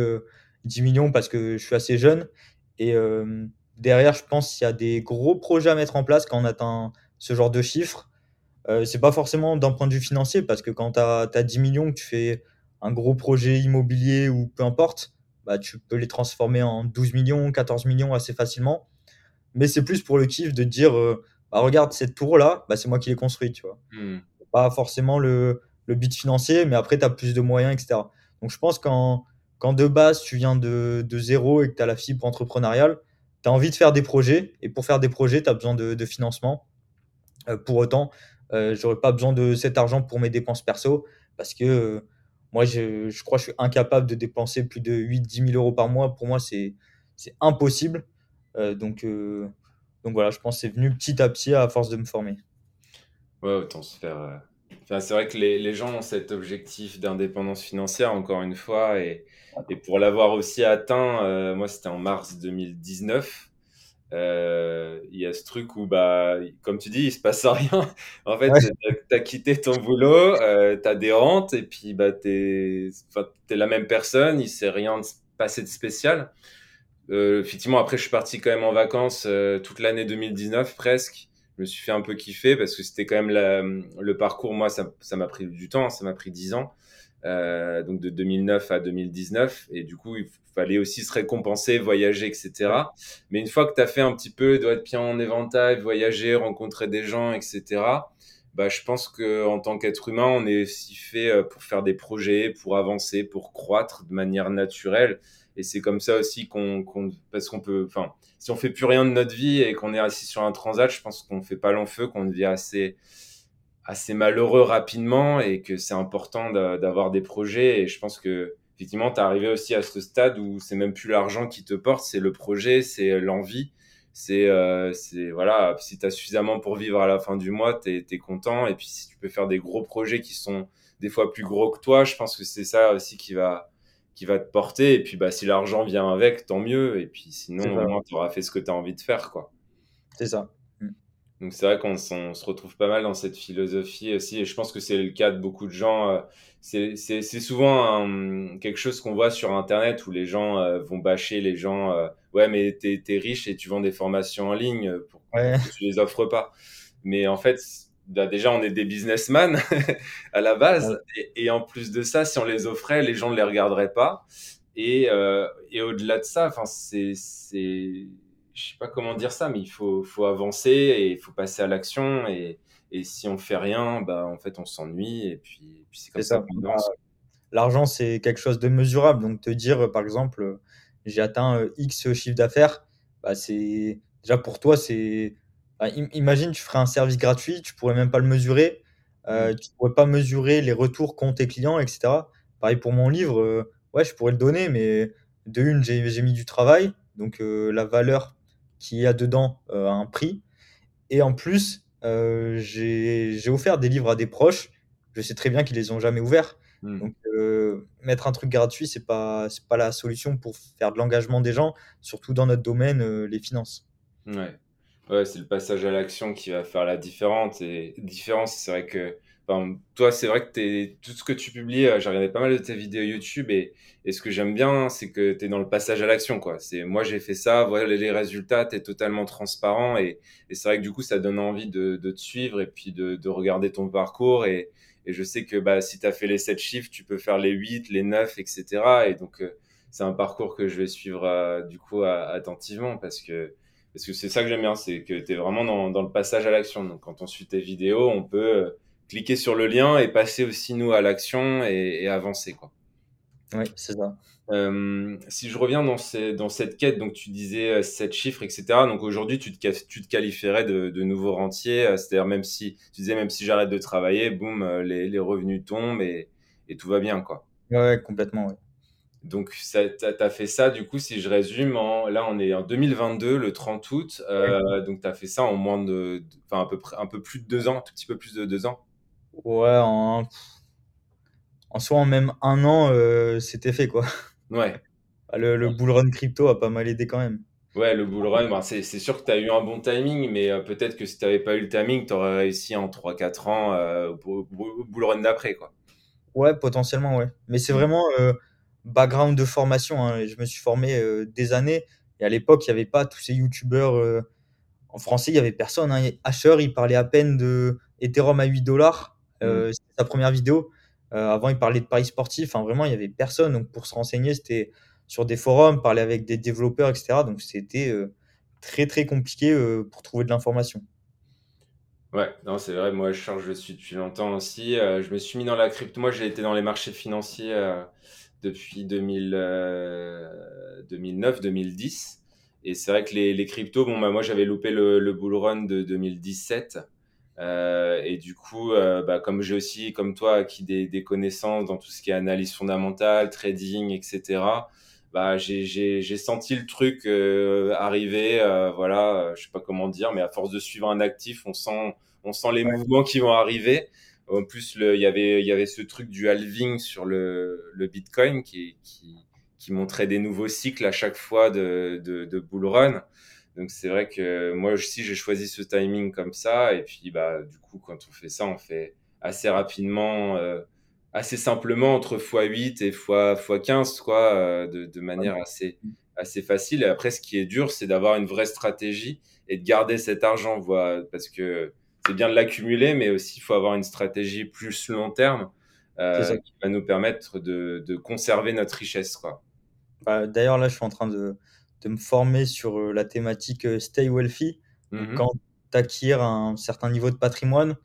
10 millions parce que je suis assez jeune. Et derrière, je pense qu'il y a des gros projets à mettre en place quand on atteint ce genre de chiffres. Euh, c'est pas forcément d'un point de vue financier parce que quand tu as, 10 millions, que tu fais un gros projet immobilier ou peu importe, bah, tu peux les transformer en 12 millions, 14 millions assez facilement. Mais c'est plus pour le kiff de dire bah, regarde cette tour là, bah, c'est moi qui l'ai construite, tu vois. Mmh. Pas forcément le, le but financier, mais après tu as plus de moyens, etc. Donc je pense qu'en quand de base tu viens de, zéro et que tu as la fibre entrepreneuriale, tu as envie de faire des projets. Et pour faire des projets, tu as besoin de, financement. Euh, pour autant, euh, j'aurais pas besoin de cet argent pour mes dépenses perso parce que euh, moi, je, crois que je suis incapable de dépenser plus de 8-10 000 euros par mois. Pour moi, c'est impossible. donc, donc voilà, je pense que c'est venu petit à petit à force de me former. Ouais, autant se faire c'est vrai que les, les, gens ont cet objectif d'indépendance financière, encore une fois, et, et pour l'avoir aussi atteint, euh, moi c'était en mars 2019. Euh, il y a ce truc où, bah, comme tu dis, il se passe rien. [laughs] en fait, tu as, quitté ton boulot, euh, tu as des rentes, et puis bah, tu es, la même personne, il ne s'est rien passé de spécial. Euh, effectivement, après, je suis parti quand même en vacances toute l'année 2019 presque je me suis fait un peu kiffer parce que c'était quand même le parcours. Moi, ça, m'a pris du temps, ça m'a pris 10 ans. Euh, donc de 2009 à 2019. Et du coup, il fallait aussi se récompenser, voyager, etc. Mais une fois que tu as fait un petit peu, doit être bien en éventail, voyager, rencontrer des gens, etc. Bah, je pense que en tant qu'être humain, on est aussi fait euh, pour faire des projets, pour avancer, pour croître de manière naturelle. Et c'est comme ça aussi qu'on, parce qu'on peut, enfin, si on fait plus rien de notre vie et qu'on est assis sur un transat, je pense qu'on fait pas long feu, qu'on devient assez, assez malheureux rapidement et que c'est important d'avoir des projets. Et je pense que, effectivement, tu es arrivé aussi à ce stade où c'est même plus l'argent qui te porte, c'est le projet, c'est l'envie. C'est, euh, voilà, si tu as suffisamment pour vivre à la fin du mois, tu es, content. Et puis, si tu peux faire des gros projets qui sont des fois plus gros que toi, je pense que c'est ça aussi qui va, qui va te porter. Et puis, bah, si l'argent vient avec, tant mieux. Et puis, sinon, au moins, tu auras fait ce que tu as envie de faire, quoi. C'est ça. Mm. Donc, c'est vrai qu'on se retrouve pas mal dans cette philosophie aussi. Et je pense que c'est le cas de beaucoup de gens. Euh, c'est souvent quelque chose qu'on voit sur Internet où les gens euh, vont bâcher les gens. Euh, ouais, mais t'es es riche et tu vends des formations en ligne. Pourquoi tu les offres pas Mais en fait, bah, déjà on est des businessmen [laughs] à la base. Et, en plus de ça si on les offrait les gens ne les regarderaient pas. Et, euh, et au-delà de ça enfin c'est c'est je sais pas comment dire ça mais il faut faut avancer et il faut passer à l'action. Et, et si on fait rien bah en fait on s'ennuie et puis, puis c'est comme ça, qu'on avance. Bah, l'argent c'est quelque chose de mesurable. Donc te dire par exemple j'ai atteint euh, X chiffre d'affaires bah c'est déjà pour toi c'est bah, imagine, tu ferais un service gratuit, tu pourrais même pas le mesurer, euh, mmh. tu pourrais pas mesurer les retours qu'ont tes clients, etc. Pareil pour mon livre, euh, ouais, je pourrais le donner, mais de une, j'ai mis du travail, donc euh, la valeur qu'il y a dedans a un prix. Et en plus, j'ai offert des livres à des proches, je sais très bien qu'ils les ont jamais ouverts. Mmh. Donc, mettre un truc gratuit, c'est pas, pas la solution pour faire de l'engagement des gens, surtout dans notre domaine, les finances. Ouais. Ouais, c'est le passage à l'action qui va faire la différence. Et différence, c'est vrai que toi, c'est vrai que es, tout ce que tu publies, euh, j'ai regardé pas mal de tes vidéos YouTube et, et ce que j'aime bien, c'est que tu es dans le passage à l'action. quoi. C'est Moi, j'ai fait ça, voilà les résultats, tu es totalement transparent et, et c'est vrai que du coup, ça donne envie de, de te suivre et puis de, de regarder ton parcours. Et, et je sais que bah, si tu as fait les 7 chiffres, tu peux faire les 8, les 9, etc. Et donc, euh, c'est un parcours que je vais suivre euh, du coup attentivement parce que parce que c'est ça que j'aime bien, c'est que tu es vraiment dans, dans, le passage à l'action. Donc quand on suit tes vidéos, on peut euh, cliquer sur le lien et passer aussi nous à l'action et, et, avancer. Quoi. Oui, c'est ça. Euh, si je reviens dans, ces, dans cette quête, donc tu disais 7 chiffres, etc. Donc aujourd'hui, tu te, tu te qualifierais de, de nouveau rentier. C'est-à-dire, même si tu disais, même si j'arrête de travailler, boum, les, les revenus tombent et, et, tout va bien, quoi. Ouais, complètement, ouais. Donc, tu as, fait ça, du coup, si je résume, en, là, on est en 2022, le 30 août. Euh, donc, tu as fait ça en moins de. Enfin, à peu un peu plus de deux ans, un tout petit peu plus de deux ans. Ouais, en, en soi, en même un an, euh, c'était fait, quoi. Ouais. Ah, le, le bull run crypto a pas mal aidé quand même. Ouais, le bull run, bah, c'est sûr que tu as eu un bon timing, mais euh, peut-être que si tu n'avais pas eu le timing, tu aurais réussi en 3-4 ans au, bull run d'après, quoi. Ouais, potentiellement, ouais. Mais c'est mmh. vraiment background de formation. Hein. Je me suis formé euh, des années. Et à l'époque, il n'y avait pas tous ces youtubeurs. Euh, en français, il n'y avait personne. Hein. Asher, il parlait à peine de Ethereum à 8 dollars. Euh, mm. C'était sa première vidéo. avant, il parlait de paris sportifs. Enfin, vraiment, il n'y avait personne. Donc, pour se renseigner, c'était sur des forums, parler avec des développeurs, etc. Donc, c'était très, très compliqué pour trouver de l'information. Ouais, non, c'est vrai. Moi, je charge, je suis depuis longtemps aussi. je me suis mis dans la crypto. Moi, j'ai été dans les marchés financiers depuis 2009-2010. Euh, et c'est vrai que les, les cryptos, bon, bah, moi j'avais loupé le, le, bull run de 2017. Euh, et du coup, euh, bah, comme j'ai aussi, comme toi, acquis des, des, connaissances dans tout ce qui est analyse fondamentale, trading, etc., bah, j'ai senti le truc euh, arriver. Euh, voilà, je sais pas comment dire, mais à force de suivre un actif, on sent, on sent les mouvements qui vont arriver. En plus, il y avait, il y avait ce truc du halving sur le, le Bitcoin qui, qui, qui, montrait des nouveaux cycles à chaque fois de, de, de bull run. Donc c'est vrai que moi aussi j'ai choisi ce timing comme ça. Et puis bah du coup quand on fait ça on fait assez rapidement euh, assez simplement entre x8 et x, x15 quoi euh, de, de, manière assez assez facile. Et après ce qui est dur c'est d'avoir une vraie stratégie et de garder cet argent voilà, parce que c'est bien de l'accumuler, mais aussi il faut avoir une stratégie plus long terme euh, qui va nous permettre de, de conserver notre richesse. Quoi. Bah, D'ailleurs, là, je suis en train de, de, me former sur euh, la thématique euh, Stay Wealthy. Mm-hmm. Quand tu acquiers un certain niveau de patrimoine,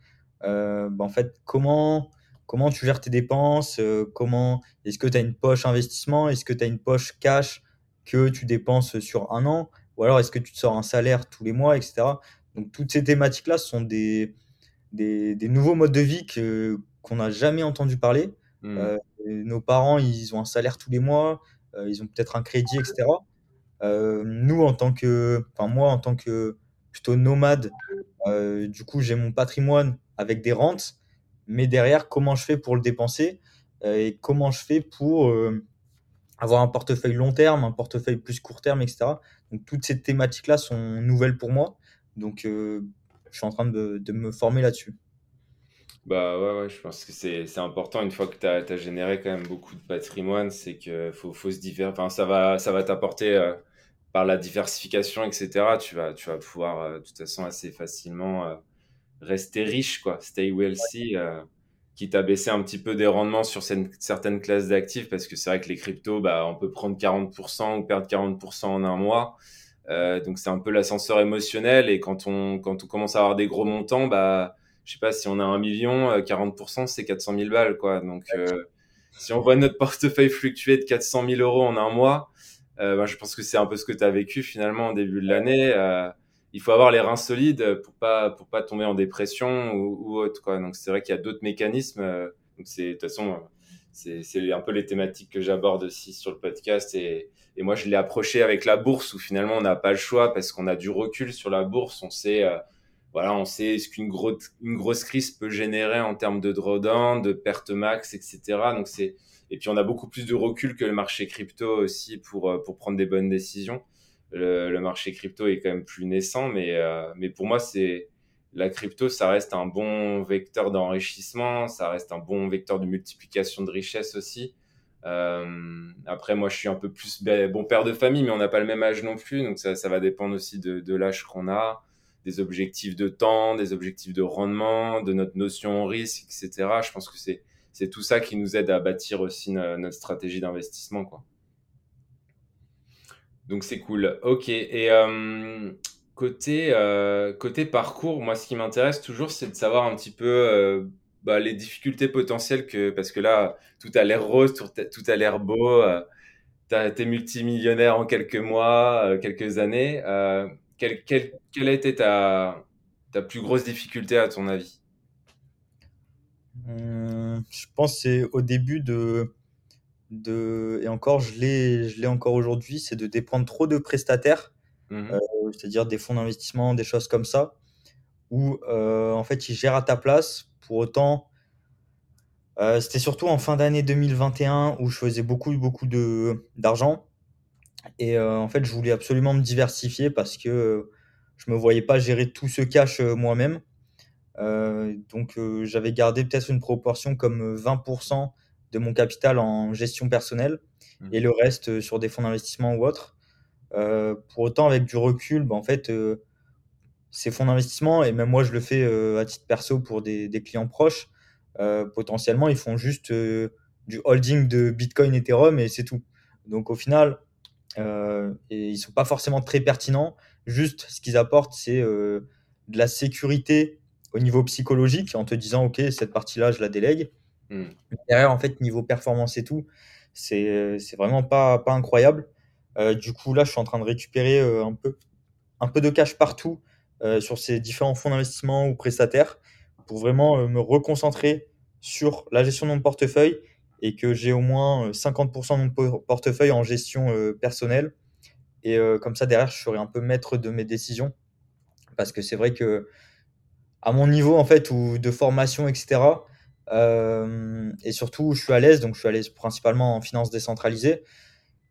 euh, bah, en fait, comment, comment tu gères tes dépenses comment Est-ce que tu as une poche investissement Est-ce que tu as une poche cash que tu dépenses sur un an Ou alors est-ce que tu te sors un salaire tous les mois, etc. Donc toutes ces thématiques-là sont des, des, nouveaux modes de vie que, qu'on n'a jamais entendu parler. Mmh. Euh, nos parents, ils ont un salaire tous les mois, euh, ils ont peut-être un crédit, etc. Euh, nous, en tant que, enfin moi, en tant que plutôt nomade, du coup, j'ai mon patrimoine avec des rentes, mais derrière, comment je fais pour le dépenser et comment je fais pour avoir un portefeuille long terme, un portefeuille plus court terme, etc. Donc toutes ces thématiques-là sont nouvelles pour moi. Donc, euh, je suis en train de, de me former là-dessus. Bah ouais, ouais, je pense que c'est important une fois que tu as, généré quand même beaucoup de patrimoine, c'est que faut, faut se diversifier. Enfin, ça va, ça va t'apporter euh, par la diversification, etc. Tu vas, tu vas pouvoir euh, de toute façon assez facilement rester riche, quoi. Stay wealthy, qui t'a baissé un petit peu des rendements sur certaines classes d'actifs parce que c'est vrai que les cryptos, bah, on peut prendre 40% ou perdre 40% en un mois. Euh, donc c'est un peu l'ascenseur émotionnel et quand on quand on commence à avoir des gros montants, bah je sais pas si on a un million, 40% euh, c'est 400 000 balles quoi. Donc euh, si on voit notre [laughs] portefeuille fluctuer de 400 000 euros en un mois, euh, bah, je pense que c'est un peu ce que tu as vécu finalement au début de l'année. Euh, il faut avoir les reins solides pour pas pour pas tomber en dépression ou, ou autre quoi. Donc c'est vrai qu'il y a d'autres mécanismes. donc c'est de toute façon c'est un peu les thématiques que j'aborde aussi sur le podcast. Et, et moi, je l'ai approché avec la bourse où finalement, on n'a pas le choix parce qu'on a du recul sur la bourse. On sait, euh, voilà, on sait ce qu'une grosse, une grosse crise peut générer en termes de drawdown, de perte max, etc. Donc c'est, et puis on a beaucoup plus de recul que le marché crypto aussi pour, euh, pour prendre des bonnes décisions. Le, le marché crypto est quand même plus naissant, mais, euh, mais pour moi, c'est, la crypto, ça reste un bon vecteur d'enrichissement, ça reste un bon vecteur de multiplication de richesse aussi. Euh, après, moi, je suis un peu plus bon père de famille, mais on n'a pas le même âge non plus, donc ça, va dépendre aussi de, l'âge qu'on a, des objectifs de temps, des objectifs de rendement, de notre notion au risque, etc. Je pense que c'est tout ça qui nous aide à bâtir aussi notre stratégie d'investissement. Donc c'est cool. Ok. Euh, Côté, euh, côté parcours, moi, ce qui m'intéresse toujours, c'est de savoir un petit peu euh, bah, les difficultés potentielles que, parce que là, tout a l'air rose, tout, a l'air beau. Euh, été multimillionnaire en quelques mois, quelques années. quelle, quelle, a été ta, plus grosse difficulté à ton avis? Hum, Je pense c'est au début de, de... Et encore, je l'ai encore aujourd'hui, c'est de dépendre trop de prestataires, mmh c'est-à-dire des fonds d'investissement, des choses comme ça, où en fait ils gèrent à ta place. Pour autant, euh, c'était surtout en fin d'année 2021 où je faisais beaucoup, beaucoup de, d'argent. Et euh, en fait, je voulais absolument me diversifier parce que euh, je me voyais pas gérer tout ce cash moi-même. donc, j'avais gardé peut-être une proportion comme 20% de mon capital en gestion personnelle mmh. et le reste sur des fonds d'investissement ou autres. Pour autant, avec du recul, bah, en fait, ces fonds d'investissement, et même moi je le fais à titre perso pour des, des clients proches, euh, potentiellement, ils font juste euh, du holding de Bitcoin, Ethereum et c'est tout. Donc au final, euh, et ils sont pas forcément très pertinents. Juste, ce qu'ils apportent, c'est de la sécurité au niveau psychologique en te disant, OK, cette partie-là, je la délègue. Hmm. Derrière, en fait, niveau performance et tout, c'est vraiment pas, pas incroyable. Du coup, là, je suis en train de récupérer un, peu, un peu de cash partout sur ces différents fonds d'investissement ou prestataires pour vraiment euh, me reconcentrer sur la gestion de mon portefeuille et que j'ai au moins 50% euh, de mon portefeuille en gestion euh, personnelle. Et comme ça, derrière, je serai un peu maître de mes décisions. Parce que c'est vrai que à mon niveau en fait ou de formation etc et surtout je suis à l'aise donc je suis à l'aise principalement en finance décentralisée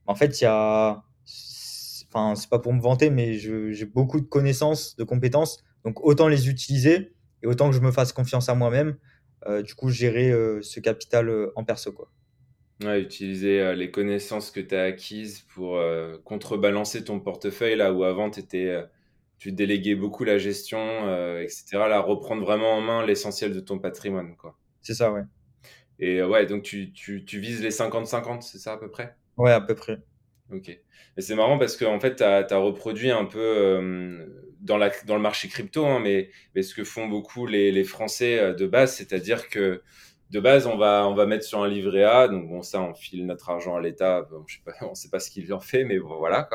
en fait il y a enfin c'est pas pour me vanter mais j'ai beaucoup de connaissances de compétences donc autant les utiliser et autant que je me fasse confiance à moi-même, euh, du coup, gérer euh, ce capital euh, en perso. Quoi. Ouais, utiliser les connaissances que tu as acquises pour contrebalancer ton portefeuille, là où avant étais, tu déléguais beaucoup la gestion, etc. Là, reprendre vraiment en main l'essentiel de ton patrimoine. Quoi. C'est ça, ouais. Et ouais, donc tu, tu, tu vises les 50-50, c'est ça à peu près? Ouais, à peu près. Ok. Et c'est marrant parce qu'en en fait, tu as, reproduit un peu dans, la, dans le marché crypto, hein, mais, ce que font beaucoup les, Français euh, de base, c'est-à-dire que de base, on va, mettre sur un livret A, donc bon, ça, on file notre argent à l'État, [laughs] on sait pas ce qu'il en fait, mais voilà.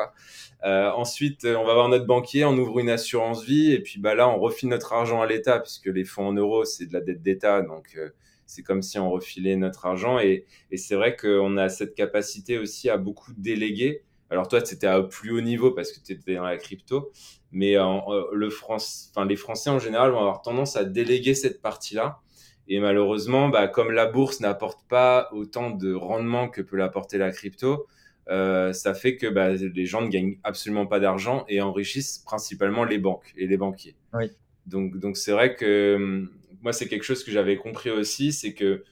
Euh, ensuite, on va voir notre banquier, on ouvre une assurance vie, et puis bah là, on refile notre argent à l'État, puisque les fonds en euros, c'est de la dette d'État, donc euh, c'est comme si on refilait notre argent, et, et c'est vrai qu'on a cette capacité aussi à beaucoup déléguer, alors toi, c'était à plus haut niveau parce que tu étais dans la crypto, mais le France, enfin, les Français en général vont avoir tendance à déléguer cette partie-là. Et malheureusement, bah, comme la bourse n'apporte pas autant de rendement que peut l'apporter la crypto, euh, ça fait que bah, les gens ne gagnent absolument pas d'argent et enrichissent principalement les banques et les banquiers. Oui. Donc, donc c'est vrai que hum, moi, c'est quelque chose que j'avais compris aussi, c'est que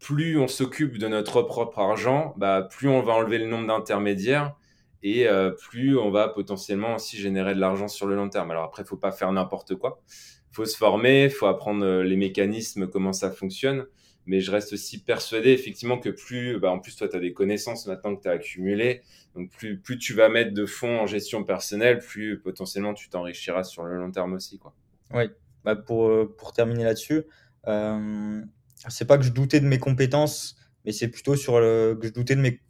plus on s'occupe de notre propre argent, bah, plus on va enlever le nombre d'intermédiaires et euh, plus on va potentiellement aussi générer de l'argent sur le long terme. Alors après, il faut pas faire n'importe quoi. Faut se former, faut apprendre euh, les mécanismes, comment ça fonctionne. Mais je reste aussi persuadé effectivement que plus, bah, en plus toi tu as des connaissances maintenant que tu as accumulées, donc plus, plus tu vas mettre de fonds en gestion personnelle, plus potentiellement tu t'enrichiras sur le long terme aussi. Quoi. Oui, bah pour, euh, pour terminer là-dessus, euh, c'est pas que je doutais de mes compétences, mais c'est plutôt sur le, que je doutais de mes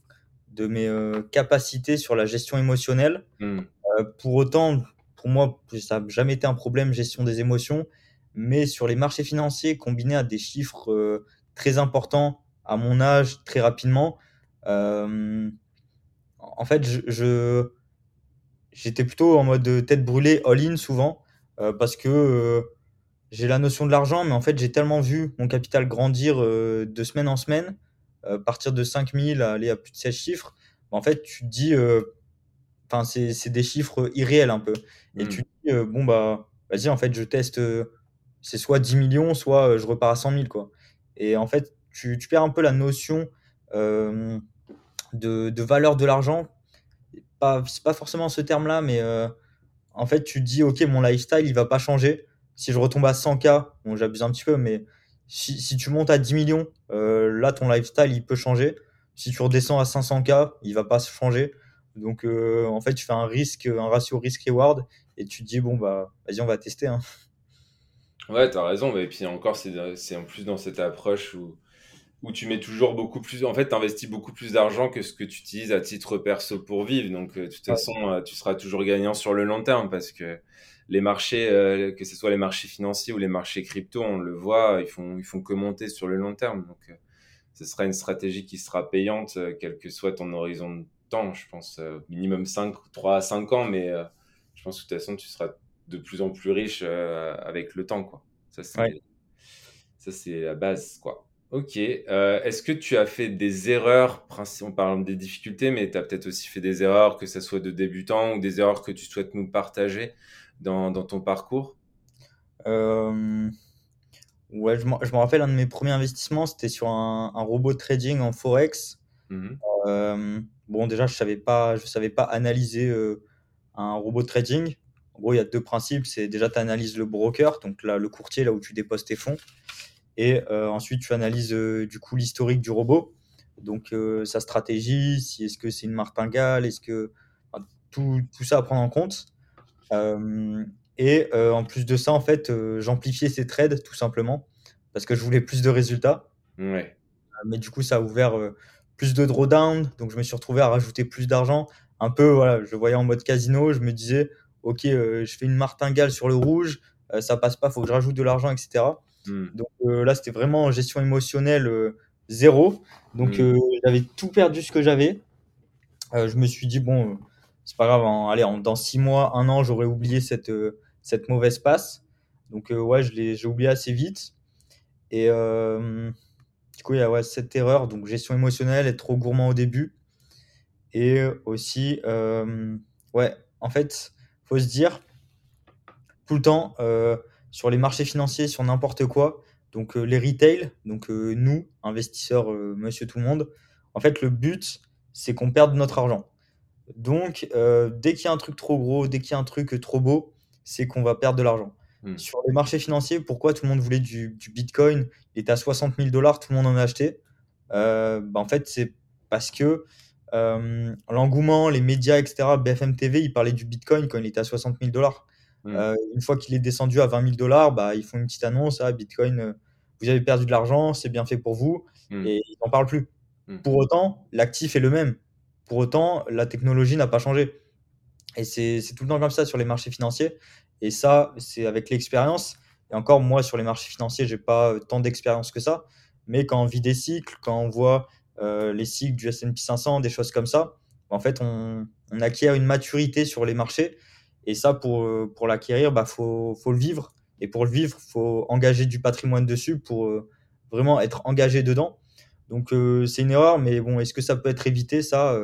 de mes euh, capacités sur la gestion émotionnelle. Hmm. Euh, pour autant, pour moi, ça n'a jamais été un problème, gestion des émotions. Mais sur les marchés financiers, combinés à des chiffres très importants à mon âge, très rapidement, en fait, je, j'étais plutôt en mode tête brûlée, all-in souvent, parce que j'ai la notion de l'argent, mais en fait, j'ai tellement vu mon capital grandir de semaine en semaine euh, partir de 5000 à aller à plus de 16 chiffres, bah, en fait, tu te dis, euh, enfin, c'est des chiffres irréels un peu. Et tu mmh. te dis, euh, bon, bah, vas-y, en fait, je teste, c'est soit 10 millions, soit je repars à 100 000, quoi. Et en fait, tu, tu perds un peu la notion de, de, valeur de l'argent. Pas, c'est pas forcément ce terme-là, mais en fait, tu te dis, ok, mon lifestyle, il va pas changer. Si je retombe à 100K, bon, j'abuse un petit peu, mais si, tu montes à 10 millions, euh, là, ton lifestyle, il peut changer. Si tu redescends à 500K, il va pas se changer. Donc, euh, en fait, tu fais un risque, un ratio risk-reward et tu te dis, bon, bah, vas-y, on va tester. Hein. Ouais, tu as raison. Et puis encore, c'est en plus dans cette approche où où tu mets toujours beaucoup plus. En fait, tu investis beaucoup plus d'argent que ce que tu utilises à titre perso pour vivre. Donc, euh, de toute façon, euh, tu seras toujours gagnant sur le long terme parce que les marchés, euh, que ce soit les marchés financiers ou les marchés crypto, on le voit, ils font, ils font que monter sur le long terme. Donc, ce sera une stratégie qui sera payante, quel que soit ton horizon de temps. Je pense minimum 5, 3 à 5 ans, mais je pense que de toute façon, tu seras de plus en plus riche avec le temps. Quoi. Ça, c'est la base. quoi. Ok. Euh, est-ce que tu as fait des erreurs, on parle des difficultés, mais tu as peut-être aussi fait des erreurs, que ce soit de débutant ou des erreurs que tu souhaites nous partager dans, ton parcours? Euh, Ouais, je me rappelle, un de mes premiers investissements, c'était sur un, robot trading en Forex. Mmh euh, bon, déjà, je ne savais, pas, je savais pas analyser un robot trading. En gros, il y a deux principes. C'est déjà, tu analyses le broker, donc là, le courtier, là où tu déposes tes fonds. Et euh, ensuite, tu analyses euh, du coup l'historique du robot, donc euh, sa stratégie, si est-ce que c'est une martingale, est-ce que tout, tout, ça à prendre en compte. et en plus de ça, en fait, j'amplifiais ces trades tout simplement parce que je voulais plus de résultats. Ouais. mais du coup, ça a ouvert plus de drawdown, donc je me suis retrouvé à rajouter plus d'argent. Un peu, voilà, je voyais en mode casino, je me disais, ok, je fais une martingale sur le rouge, ça passe pas, faut que je rajoute de l'argent, etc. Hmm. Donc euh, là, c'était vraiment gestion émotionnelle euh, zéro. Donc hmm. euh, j'avais tout perdu ce que j'avais. je me suis dit, bon, c'est pas grave, allez, dans six mois, un an, j'aurais oublié cette, cette mauvaise passe. Donc ouais, je l'ai, j'ai oublié assez vite. Et du coup, il y a ouais, cette erreur, donc gestion émotionnelle, être trop gourmand au début. Et aussi, ouais, en fait, faut se dire tout le temps, sur les marchés financiers, sur n'importe quoi. Donc euh, les retail, donc euh, nous, investisseurs, euh, monsieur tout le monde, en fait, le but, c'est qu'on perde notre argent. Donc, dès qu'il y a un truc trop gros, dès qu'il y a un truc trop beau, c'est qu'on va perdre de l'argent. Hmm. Sur les marchés financiers, pourquoi tout le monde voulait du, Bitcoin? Il était à 60 000 dollars, tout le monde en a acheté. Bah, en fait, c'est parce que l'engouement, les médias, etc., BFM TV, ils parlaient du Bitcoin quand il était à 60 000 dollars. Mmh. Euh, une fois qu'il est descendu à 20 000 dollars, bah, ils font une petite annonce ah, Bitcoin, euh, vous avez perdu de l'argent, c'est bien fait pour vous, mmh. et ils n'en parlent plus. Mmh. Pour autant, l'actif est le même. Pour autant, la technologie n'a pas changé. Et c'est tout le temps comme ça sur les marchés financiers. Et ça, c'est avec l'expérience. Et encore, moi, sur les marchés financiers, j'ai pas euh, tant d'expérience que ça. Mais quand on vit des cycles, quand on voit les cycles du S&P 500, des choses comme ça, en fait, on, on acquiert une maturité sur les marchés et ça, pour, euh, pour l'acquérir, il bah, faut, faut, le vivre. Et pour le vivre, il faut engager du patrimoine dessus pour euh, vraiment être engagé dedans. Donc euh, c'est une erreur, mais bon, est-ce que ça peut être évité? Ça,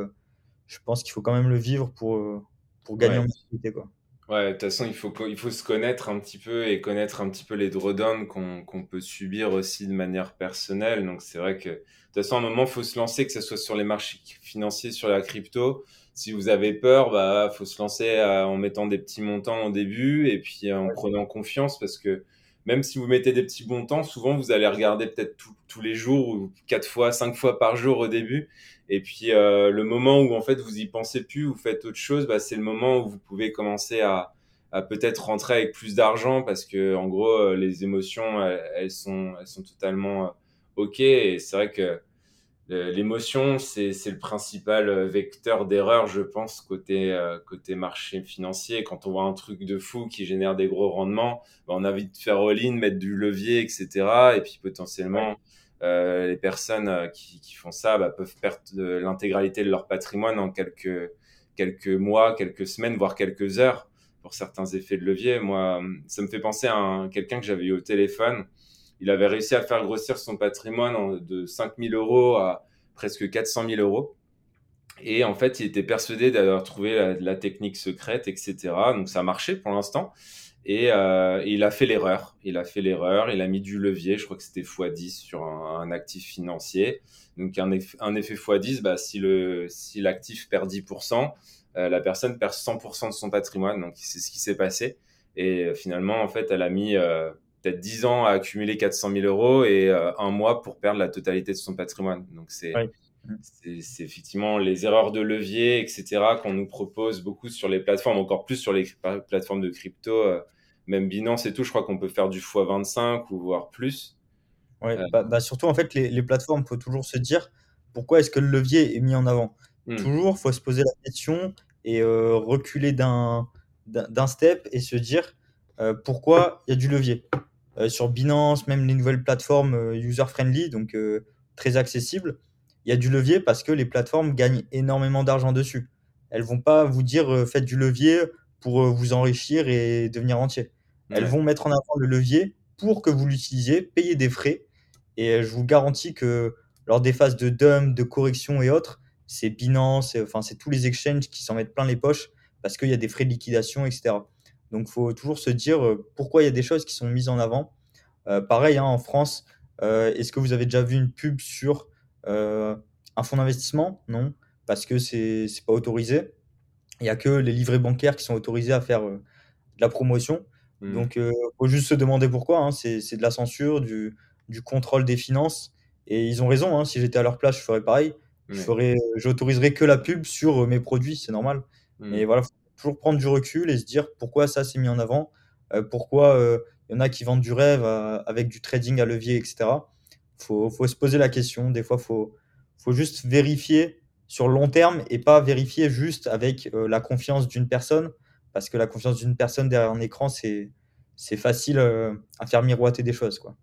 je pense qu'il faut quand même le vivre pour, pour gagner en maturité. Quoi. Ouais, de toute façon, il faut, il faut se connaître un petit peu et connaître un petit peu les drawdowns qu'on peut subir aussi de manière personnelle. Donc, c'est vrai que de toute façon, à un moment, il faut se lancer, que ce soit sur les marchés financiers, sur la crypto si vous avez peur, bah faut se lancer euh, en mettant des petits montants au début et puis euh, en prenant confiance parce que même si vous mettez des petits montants, souvent vous allez regarder peut-être tous les jours ou quatre fois, cinq fois par jour au début. Et puis euh, le moment où en fait vous y pensez plus, vous faites autre chose, bah, c'est le moment où vous pouvez commencer à, à peut-être rentrer avec plus d'argent parce que en gros les émotions elles, sont elles sont totalement ok et c'est vrai que L'émotion, c'est le principal euh, vecteur d'erreur, je pense, côté, euh, côté marché financier. Quand on voit un truc de fou qui génère des gros rendements, bah, on a envie de faire all-in, mettre du levier, etc. Et puis potentiellement, euh, les personnes euh, qui, qui, font ça bah, peuvent perdre l'intégralité de leur patrimoine en quelques, quelques mois, quelques semaines, voire quelques heures pour certains effets de levier. Moi, ça me fait penser à quelqu'un que j'avais eu au téléphone il avait réussi à faire grossir son patrimoine de 5 000 euros à presque 400 000 euros. Et en fait, il était persuadé d'avoir trouvé la, technique secrète, etc. Donc ça a marché pour l'instant. Et, euh, il a fait l'erreur. Il a fait l'erreur. Il a mis du levier. Je crois que c'était x10 sur un, actif financier. Donc un, effet x10, bah, si le si l'actif perd 10%, euh, la personne perd 100% de son patrimoine. Donc c'est ce qui s'est passé. Et finalement, en fait, elle a mis euh, peut-être 10 ans à accumuler 400 000 euros et euh, un mois pour perdre la totalité de son patrimoine. Donc, c'est effectivement les erreurs de levier, etc., qu'on nous propose beaucoup sur les plateformes, encore plus sur les plateformes de crypto, euh, même Binance et tout. Je crois qu'on peut faire du x25 ou voire plus. Ouais, Euh, bah, bah, surtout en fait les, les plateformes, faut toujours se dire pourquoi est-ce que le levier est mis en avant. hmm, Toujours, faut se poser la question et reculer d'un step et se dire pourquoi il y a du levier. Euh, sur Binance, même les nouvelles plateformes euh, user-friendly, donc euh, très accessibles, il y a du levier parce que les plateformes gagnent énormément d'argent dessus. Elles vont pas vous dire faites du levier pour vous enrichir et devenir entier. Elles ouais, vont mettre en avant le levier pour que vous l'utilisiez, payer des frais et je vous garantis que lors des phases de dump, de correction et autres, c'est Binance, c'est enfin, c'est tous les exchanges qui s'en mettent plein les poches parce qu'il y a des frais de liquidation, etc. Donc, il faut toujours se dire euh, pourquoi il y a des choses qui sont mises en avant. Euh, pareil, hein, en France, euh, est-ce que vous avez déjà vu une pub sur un fonds d'investissement? Non, parce que c'est c'est pas autorisé. Il n'y a que les livrets bancaires qui sont autorisés à faire de la promotion. hmm, Donc, il faut juste se demander pourquoi. hein. C'est de la censure, du, du contrôle des finances. Et ils ont raison. hein. Si j'étais à leur place, je ferais pareil. Je ferais, j'autoriserais que la pub sur mes produits, c'est normal. Mais voilà, faut toujours prendre du recul et se dire pourquoi ça s'est mis en avant, euh, pourquoi euh, il y en a qui vendent du rêve à- avec du trading à levier, etc. Faut, faut se poser la question. Des fois, faut, faut juste vérifier sur le long terme et pas vérifier juste avec euh, la confiance d'une personne parce que la confiance d'une personne derrière un écran, c'est facile euh, à faire miroiter des choses, quoi.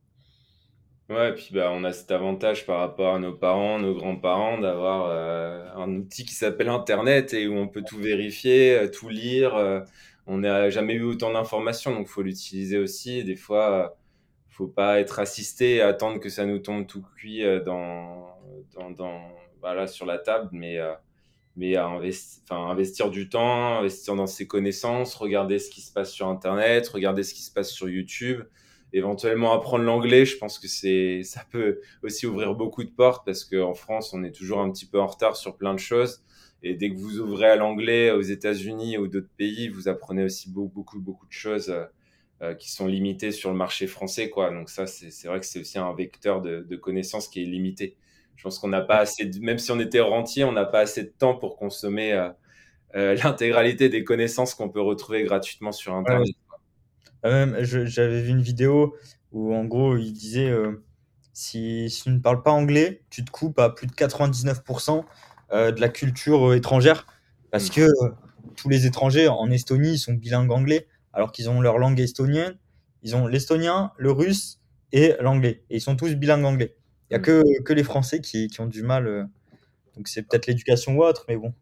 Ouais, et puis bah, on a cet avantage par rapport à nos parents, nos grands-parents, d'avoir euh, un outil qui s'appelle Internet et où on peut tout vérifier, euh, tout lire. euh, on n'a jamais eu autant d'informations, donc faut l'utiliser aussi. Des fois, euh, faut pas être assisté et attendre que ça nous tombe tout cuit dans, dans, voilà, sur la table, mais, mais à investir du temps, investir dans ses connaissances, regarder ce qui se passe sur Internet, regarder ce qui se passe sur YouTube éventuellement apprendre l'anglais, je pense que c'est ça peut aussi ouvrir beaucoup de portes parce qu'en France, on est toujours un petit peu en retard sur plein de choses. Et dès que vous ouvrez à l'anglais aux États-Unis ou d'autres pays, vous apprenez aussi beaucoup, beaucoup, beaucoup de choses euh, qui sont limitées sur le marché français, quoi. Donc ça, c'est vrai que c'est aussi un vecteur de, de connaissances qui est limité. Je pense qu'on n'a pas assez, de, même si on était rentier, on n'a pas assez de temps pour consommer euh, euh, l'intégralité des connaissances qu'on peut retrouver gratuitement sur Internet. Même, je- j'avais vu une vidéo où en gros il disait euh, si, si tu ne parles pas anglais, tu te coupes à plus de 99% euh, de la culture euh, étrangère parce Mm. que euh, tous les étrangers en Estonie ils sont bilingues anglais alors qu'ils ont leur langue estonienne, ils ont l'estonien, le russe et l'anglais et ils sont tous bilingues anglais. Il y a Mm. que, que les Français qui, qui ont du mal, donc c'est peut-être l'éducation ou autre, mais bon.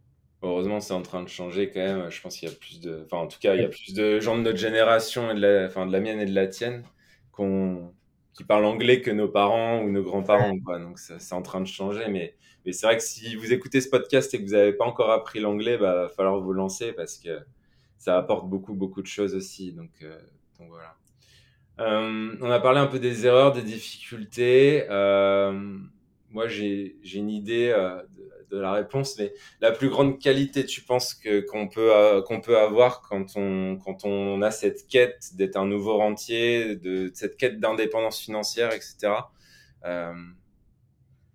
Heureusement, c'est en train de changer quand même. Je pense qu'il y a plus de, enfin, en tout cas, il y a plus de gens de notre génération et de la, enfin, de la mienne et de la tienne qu'on, qui parlent anglais que nos parents ou nos grands-parents, quoi. Donc, c'est en train de changer. Mais, mais c'est vrai que si vous écoutez ce podcast et que vous n'avez pas encore appris l'anglais, bah, va falloir vous lancer parce que ça apporte beaucoup, beaucoup de choses aussi. Donc, euh, donc voilà. Euh, on a parlé un peu des erreurs, des difficultés. Euh, moi, j'ai, une idée de, la réponse, mais la plus grande qualité, tu penses que qu'on peut euh, qu'on peut avoir quand on quand on a cette quête d'être un nouveau rentier, de cette quête d'indépendance financière, etc. Euh,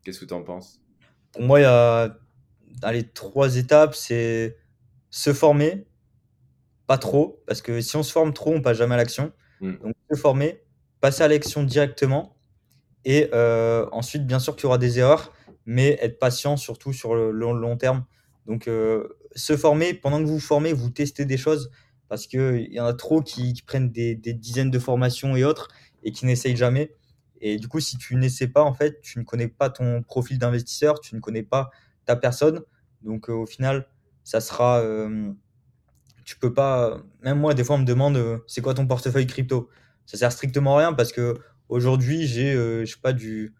qu'est-ce que tu en penses? Pour moi, il y a dans les trois étapes, c'est se former, Pas trop, parce que si on se forme trop, on passe jamais à l'action. Hmm, Donc se former, passer à l'action directement et heu, ensuite bien sûr qu'il y aura des erreurs, mais être patient surtout sur le long terme. Donc heu, se former, pendant que vous vous formez, vous testez des choses parce qu'il y en a trop qui prennent des dizaines de formations et autres et qui n'essayent jamais et du coup, si tu n'essaies pas, en fait, tu ne connais pas ton profil d'investisseur, tu ne connais pas ta personne. Donc heu, au final, ça sera, hem tu peux pas. Même moi, des fois, on me demande euh, c'est quoi ton portefeuille crypto? Ça sert strictement à rien parce que aujourd'hui, j'ai, euh, je du,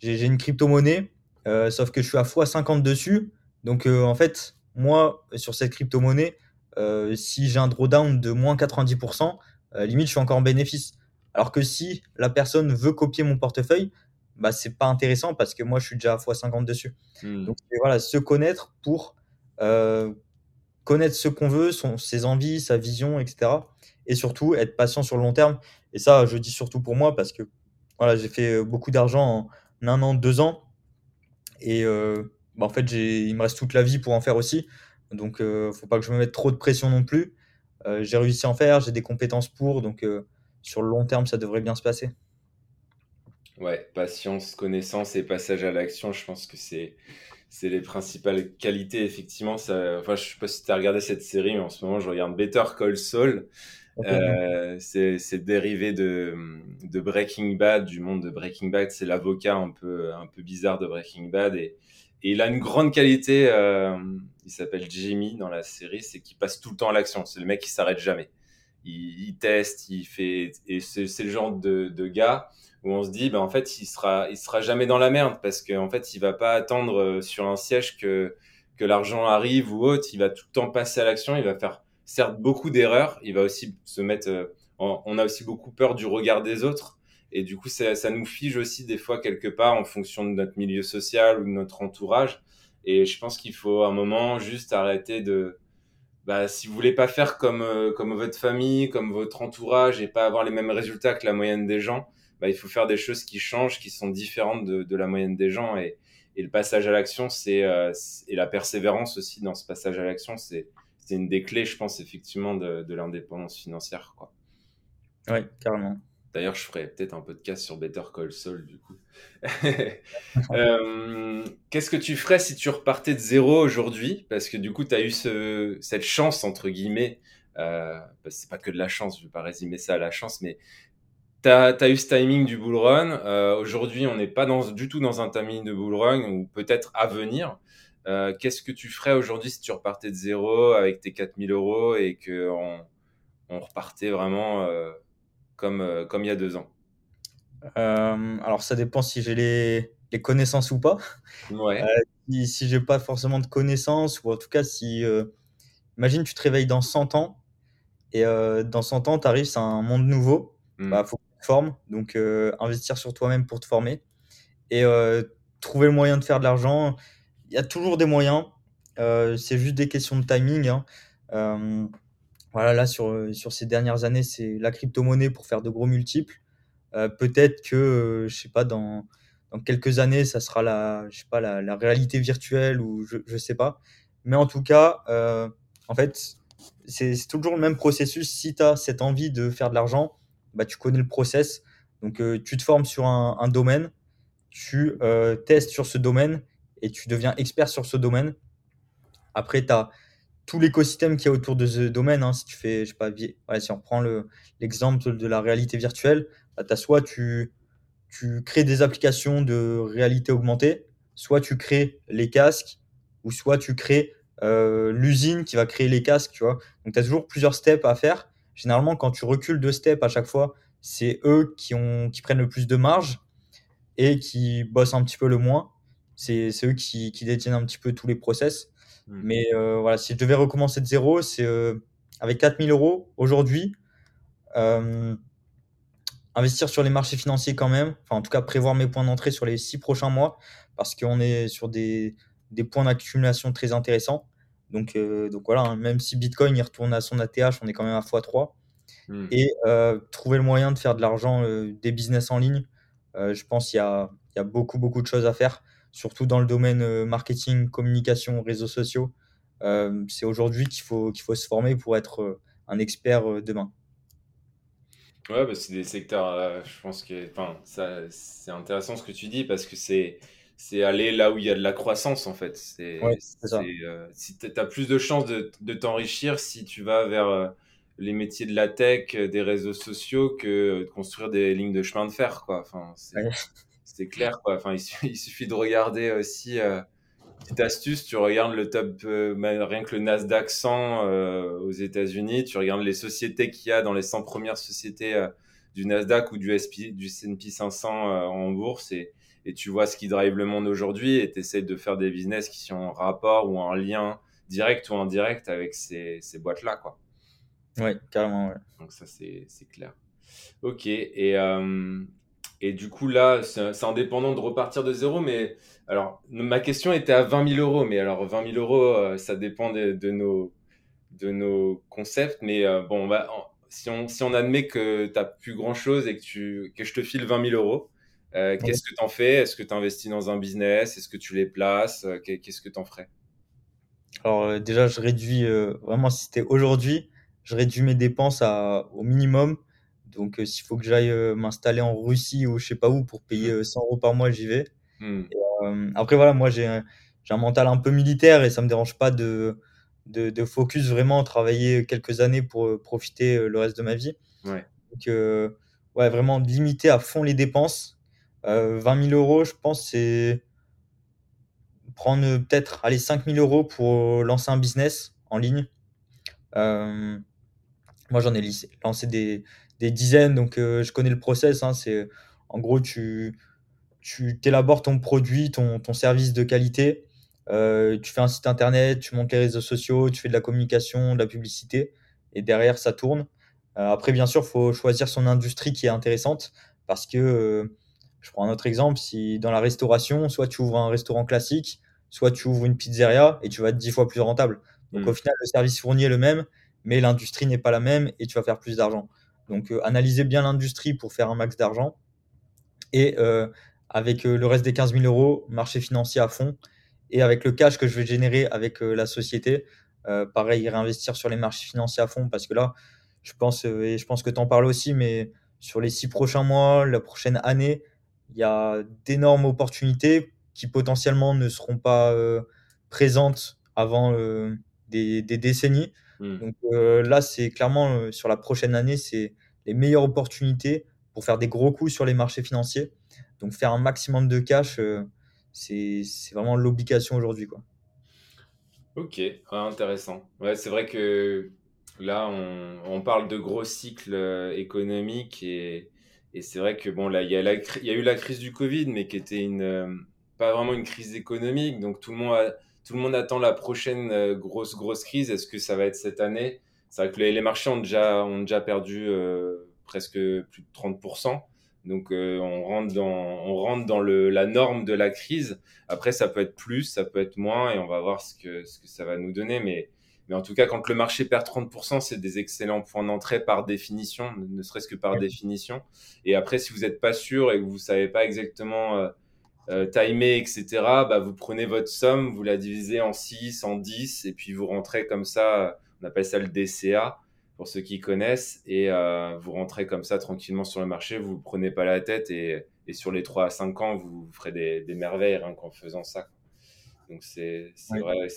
j'ai une crypto-monnaie, euh, sauf que je suis à x50 dessus. Donc, euh, en fait, moi, sur cette crypto-monnaie, euh, si j'ai un drawdown de moins 90%, euh, limite, je suis encore en bénéfice. Alors que si la personne veut copier mon portefeuille, bah, c'est pas intéressant parce que moi, je suis déjà à x50 dessus. hmm. Donc, voilà, se connaître pour connaître ce qu'on veut, son, ses envies, sa vision, etc. Et surtout, être patient sur le long terme. Et ça, je dis surtout pour moi parce que voilà, j'ai fait beaucoup d'argent en un an, deux ans. Et euh, bah, en fait, il me reste toute la vie pour en faire aussi. Donc, euh, faut pas que je me mette trop de pression non plus. Euh, j'ai réussi à en faire, j'ai des compétences pour. Donc, sur le long terme, ça devrait bien se passer. Ouais, patience, connaissance et passage à l'action, je pense que c'est c'est les principales qualités, effectivement. Ça, enfin, je sais pas si tu as regardé cette série, mais en ce moment, je regarde Better Call Saul. Euh, c'est dérivé de, de Breaking Bad, du monde de Breaking Bad. C'est l'avocat un peu, un peu bizarre de Breaking Bad. Et, et il a une grande qualité, euh, il s'appelle Jimmy dans la série, c'est qu'il passe tout le temps à l'action. C'est le mec qui s'arrête jamais. Il, il, teste, il fait. Et c'est le genre de, de gars où on se dit, ben, en fait, il sera, il sera jamais dans la merde parce qu'en en fait, il va pas attendre euh, sur un siège que, que l'argent arrive ou autre. Il va tout le temps passer à l'action. Il va faire, certes, beaucoup d'erreurs. Il va aussi se mettre, euh, on a aussi beaucoup peur du regard des autres. Et du coup, ça, nous fige aussi des fois quelque part en fonction de notre milieu social ou de notre entourage. Et je pense qu'il faut un moment juste arrêter de, bah, si vous voulez pas faire comme, euh, comme votre famille, comme votre entourage et pas avoir les mêmes résultats que la moyenne des gens, bah, il faut faire des choses qui changent, qui sont différentes de, la moyenne des gens. Et, le passage à l'action, c'est euh, et la persévérance aussi dans ce passage à l'action, c'est c'est une des clés, je pense, effectivement, de, de l'indépendance financière. Quoi. Ouais, carrément. D'ailleurs, je ferai peut-être un podcast sur Better Call Saul, du coup. [laughs] euh, Qu'est-ce que tu ferais si tu repartais de zéro aujourd'hui? Parce que du coup, tu as eu ce, cette chance, entre guillemets. Euh, c'est pas que de la chance, je ne vais pas résumer ça à la chance, mais tu as, eu ce timing du bull run. Euh, Aujourd'hui, on n'est pas dans, du tout dans un timing de bull run ou peut-être à venir. Euh, Qu'est-ce que tu ferais aujourd'hui si tu repartais de zéro avec tes 4000 euros et qu'on on repartait vraiment euh, comme, euh, comme il y a deux ans? Alors, ça dépend si j'ai les, les, connaissances ou pas. Ouais. Si si j'ai pas forcément de connaissances ou en tout cas si... Imagine, tu te réveilles dans 100 ans et dans 100 ans, tu arrives, c'est un monde nouveau. Mmh. Bah, faut forme, donc euh, investir sur toi-même pour te former et euh, trouver le moyen de faire de l'argent. Il y a toujours des moyens, euh, c'est juste des questions de timing. Hein. voilà, là sur, sur ces dernières années, c'est la crypto-monnaie pour faire de gros multiples. Peut-être que, je sais pas, dans, dans quelques années, ça sera la, je sais pas, la, réalité virtuelle ou je, je sais pas. Mais en tout cas, en fait, c'est toujours le même processus. Si tu as cette envie de faire de l'argent, bah, tu connais le process. Donc, euh, tu te formes sur un, domaine, tu euh, testes sur ce domaine et tu deviens expert sur ce domaine. Après, tu as tout l'écosystème qui est autour de ce domaine. Hein. Si tu fais, je sais pas, si on prend l'exemple de la réalité virtuelle, bah, as soit tu, crées des applications de réalité augmentée, soit tu crées les casques, ou soit tu crées euh, l'usine qui va créer les casques, tu vois. Donc, tu as toujours plusieurs steps à faire généralement, quand tu recules deux steps à chaque fois, c'est eux qui prennent le plus de marge et qui bossent un petit peu le moins. C'est eux qui, qui, détiennent un petit peu tous les process. Mmh. Mais euh, voilà, si je devais recommencer de zéro, c'est euh, avec 4000 euros aujourd'hui, euh, investir sur les marchés financiers quand même, enfin en tout cas prévoir mes points d'entrée sur les six prochains mois, parce qu'on est sur des, des points d'accumulation très intéressants. Donc, euh, donc voilà, hein, même si Bitcoin il retourne à son ATH, on est quand même à x3. Mmh. Et trouver le moyen de faire de l'argent, des business en ligne, je pense qu'il y a, y a, beaucoup, beaucoup de choses à faire, surtout dans le domaine euh, marketing, communication, réseaux sociaux. Euh, c'est aujourd'hui qu'il faut, qu'il faut se former pour être un expert demain. Ouais, bah c'est des secteurs, je pense que c'est intéressant ce que tu dis parce que c'est c'est aller là où il y a de la croissance en fait. C'est, ouais, euh, si tu as plus de chances de, de t'enrichir si tu vas vers euh, les métiers de la tech, euh, des réseaux sociaux, que de construire des lignes de chemin de fer. Quoi. Enfin, c'est, ouais. C'est clair. Quoi. Enfin, il, suffit, [laughs] il suffit de regarder aussi, euh, petite astuce, tu regardes le top, euh, rien que le Nasdaq 100 euh, aux États-Unis, tu regardes les sociétés qu'il y a dans les 100 premières sociétés du Nasdaq ou du, SP, du S&P 500 en bourse et et tu vois ce qui drive le monde aujourd'hui et tu essaies de faire des business qui sont en rapport ou en lien direct ou indirect avec ces, ces boîtes-là. quoi. Ouais, carrément, ouais. Donc ça, c'est clair. Ok, et, euh, et du coup, là, c'est indépendant de repartir de zéro, mais alors, ma question était à 20 000 euros, mais alors 20 000 euros, euh, ça dépend de, de, nos, de nos concepts, mais euh, bon, si, on, si on admet que tu n'as plus grand-chose et que, tu, que je te file 20 000 euros, euh, Qu'est-ce que tu en fais? Est-ce que tu investis dans un business? Est-ce que tu les places? Qu'est-ce que tu en ferais? Alors euh, déjà, je réduis, vraiment si c'était aujourd'hui, je réduis mes dépenses à, au minimum. Donc, s'il faut que j'aille m'installer en Russie ou je sais pas où pour payer 100 euros par mois, j'y vais. Mmh. après, voilà, moi, j'ai un, mental un peu militaire et ça me dérange pas de, de, de focus vraiment, travailler quelques années pour profiter le reste de ma vie. Ouais. Donc, ouais, vraiment limiter à fond les dépenses. 20 000 euros, je pense, c'est prendre peut-être allez, 5 000 euros pour lancer un business en ligne. Euh, moi, j'en ai lancé des, des, dizaines, donc euh, je connais le process. Hein, c'est en gros, tu, tu élabores ton produit, ton, ton service de qualité. Euh, tu fais un site internet, tu montes les réseaux sociaux, tu fais de la communication, de la publicité, et derrière, ça tourne. après, bien sûr, il faut choisir son industrie qui est intéressante parce que je prends un autre exemple. Si dans la restauration, soit tu ouvres un restaurant classique, soit tu ouvres une pizzeria et tu vas être dix fois plus rentable. Donc mm. au final, le service fourni est le même, mais l'industrie n'est pas la même et tu vas faire plus d'argent. Donc euh, analysez bien l'industrie pour faire un max d'argent. Et euh, avec euh, le reste des 15 000 euros, marché financier à fond. Et avec le cash que je vais générer avec la société, pareil, réinvestir sur les marchés financiers à fond parce que là, je pense, et je pense que tu en parles aussi, mais sur les six prochains mois, la prochaine année, il y a d'énormes opportunités qui potentiellement ne seront pas présentes avant des, décennies. Hmm. Donc euh, là, c'est clairement sur la prochaine année, c'est les meilleures opportunités pour faire des gros coups sur les marchés financiers. Donc faire un maximum de cash, c'est vraiment l'obligation aujourd'hui. Quoi. Ok, intéressant. Ouais, c'est vrai que là, on, on, parle de gros cycles économiques et, et c'est vrai que bon, là, il y, a y a eu la crise du Covid, mais qui était une, pas vraiment une crise économique. Donc tout le monde, tout le monde attend la prochaine euh, grosse, grosse crise. Est-ce que ça va être cette année? C'est vrai que les, marchés ont déjà, ont déjà perdu euh, presque plus de 30%. Donc euh, on rentre dans, on rentre dans le, la norme de la crise. Après, ça peut être plus, ça peut être moins, et on va voir ce que, ce que ça va nous donner. Mais, mais en tout cas, quand le marché perd 30%, c'est des excellents points d'entrée par définition, ne serait-ce que par définition. Et après, si vous n'êtes pas sûr et que vous savez pas exactement euh, timer, etc., bah, vous prenez votre somme, vous la divisez en 6, en 10, et puis vous rentrez comme ça, on appelle ça le DCA, pour ceux qui connaissent, et euh, vous rentrez comme ça tranquillement sur le marché, vous ne prenez pas la tête, et, et, sur les 3 à 5 ans, vous ferez des, des merveilles rien qu'en faisant ça. Donc c'est vrai,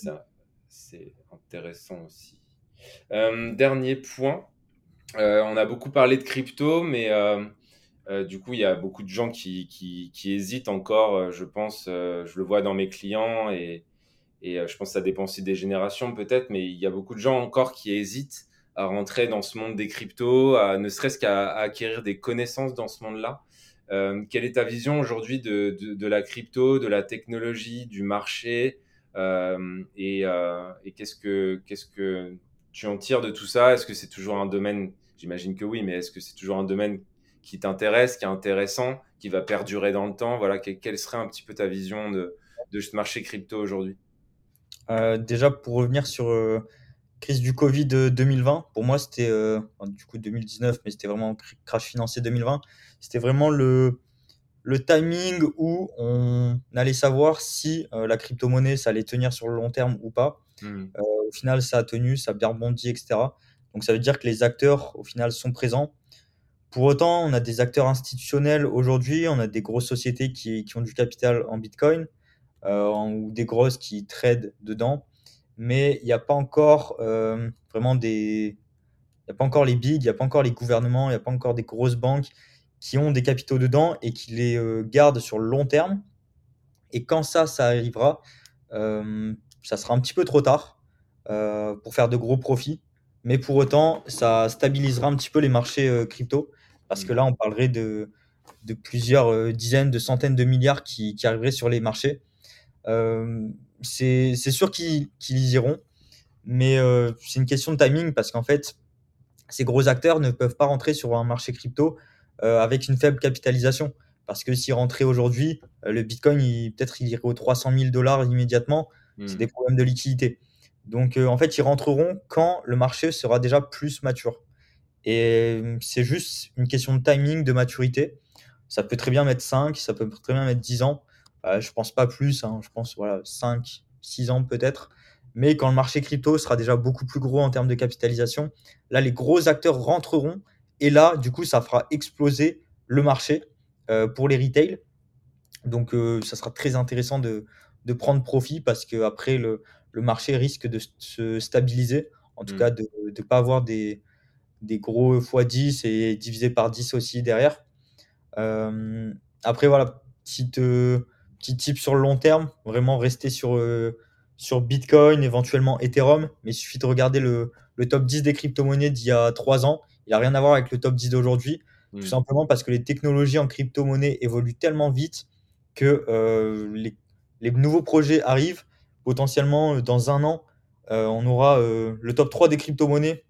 c'est intéressant aussi. Euh, dernier point, euh, on a beaucoup parlé de crypto, mais euh, du coup, il y a beaucoup de gens qui, hésitent encore, euh, je pense. Euh, je le vois dans mes clients et, je pense que ça dépend aussi des générations peut-être, mais il y a beaucoup de gens encore qui hésitent à rentrer dans ce monde des cryptos, à, ne serait-ce qu'à acquérir des connaissances dans ce monde-là. quelle est ta vision aujourd'hui de, la crypto, de la technologie, du marché et, et qu'est-ce que qu'est-ce que tu en tires de tout ça? Est-ce que c'est toujours un domaine? J'imagine que oui, mais est-ce que c'est toujours un domaine qui t'intéresse, qui est intéressant, qui va perdurer dans le temps Voilà, quelle serait un petit peu ta vision de, de ce marché crypto aujourd'hui? Euh, Déjà, pour revenir sur euh, crise du Covid 2020, euh, pour moi, c'était du coup 2019, mais c'était vraiment crash financier 2020. C'était vraiment le, le timing où on allait savoir si la crypto-monnaie, ça allait tenir sur le long terme ou pas. Mmh. au final, ça a tenu, ça a bien rebondi, etc. Donc ça veut dire que les acteurs, au final, sont présents. Pour autant, on a des acteurs institutionnels aujourd'hui, on a des grosses sociétés qui, ont du capital en Bitcoin euh, ou des grosses qui tradent dedans, mais il n'y a pas encore euh, vraiment des, il n'y a pas encore les bigs, il n'y a pas encore les gouvernements, il n'y a pas encore des grosses banques qui ont des capitaux dedans et qui les euh, gardent sur le long terme. Et quand ça, ça arrivera, ça sera un petit peu trop tard pour faire de gros profits. Mais pour autant, ça stabilisera un petit peu les marchés crypto. Parce que mm. là, on parlerait de, de plusieurs euh, dizaines, de centaines de milliards qui, qui arriveraient sur les marchés. Euh, c'est sûr qu'ils y iront, mais euh, c'est une question de timing parce qu'en fait, ces gros acteurs ne peuvent pas rentrer sur un marché crypto avec une faible capitalisation. Parce que s'ils rentraient aujourd'hui, le Bitcoin, peut-être il irait aux 300 000 dollars immédiatement. C'est mm. des problèmes de liquidité. Donc en fait, ils rentreront quand le marché sera déjà plus mature. Et c'est juste une question de timing, de maturité. Ça peut très bien mettre 5, ça peut très bien mettre 10 ans. Euh, je pense pas plus, hein. je pense voilà, 5, 6 ans peut-être. Mais quand le marché crypto sera déjà beaucoup plus gros en termes de capitalisation, là, les gros acteurs rentreront Et là, du coup, ça fera exploser le marché pour les retails. Donc, ça sera très intéressant de, de prendre profit parce que après le, le marché risque de se stabiliser, en tout Mm. cas de ne pas avoir des, des gros x10 et divisé par 10 aussi derrière. Euh, après, voilà, petite, euh, petit tip sur le long terme, vraiment rester sur, euh, sur Bitcoin, éventuellement Ethereum, mais il suffit de regarder le, le top 10 des crypto-monnaies d'il y a 3 ans. Il n'a rien à voir avec le top 10 d'aujourd'hui, tout simplement parce que les technologies en crypto-monnaie évoluent tellement vite que euh, les, les nouveaux projets arrivent. Potentiellement, dans un an, on aura le top 3 des crypto-monnaies,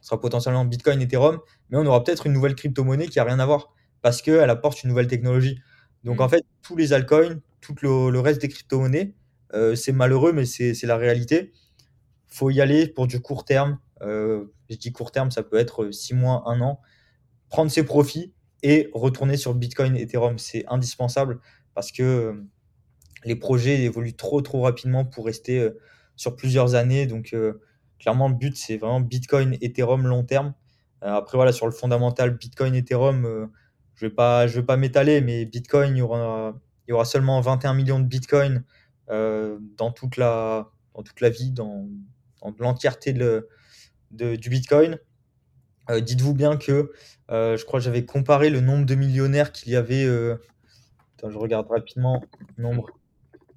ce sera potentiellement Bitcoin, Ethereum, mais on aura peut-être une nouvelle crypto-monnaie qui n'a rien à voir parce qu'elle apporte une nouvelle technologie. Donc Mm. en fait, tous les altcoins, tout le, le reste des crypto-monnaies, euh, c'est malheureux, mais c'est la réalité. faut y aller pour du court terme. Euh, je dis court terme, ça peut être 6 mois, 1 an. Prendre ses profits et retourner sur Bitcoin, Ethereum. C'est indispensable parce que euh, les projets évoluent trop, trop rapidement pour rester euh, sur plusieurs années. Donc, clairement, le but, c'est vraiment Bitcoin, Ethereum long terme. Euh, après, voilà, sur le fondamental, Bitcoin, Ethereum, euh, je ne vais pas, pas m'étaler, mais Bitcoin, il y aura, seulement 21 millions de Bitcoin euh, dans, toute la, dans toute la vie, dans, l'entièreté de, du Bitcoin. Dites-vous bien que je crois que j'avais comparé le nombre de millionnaires qu'il y avait. je regarde rapidement nombre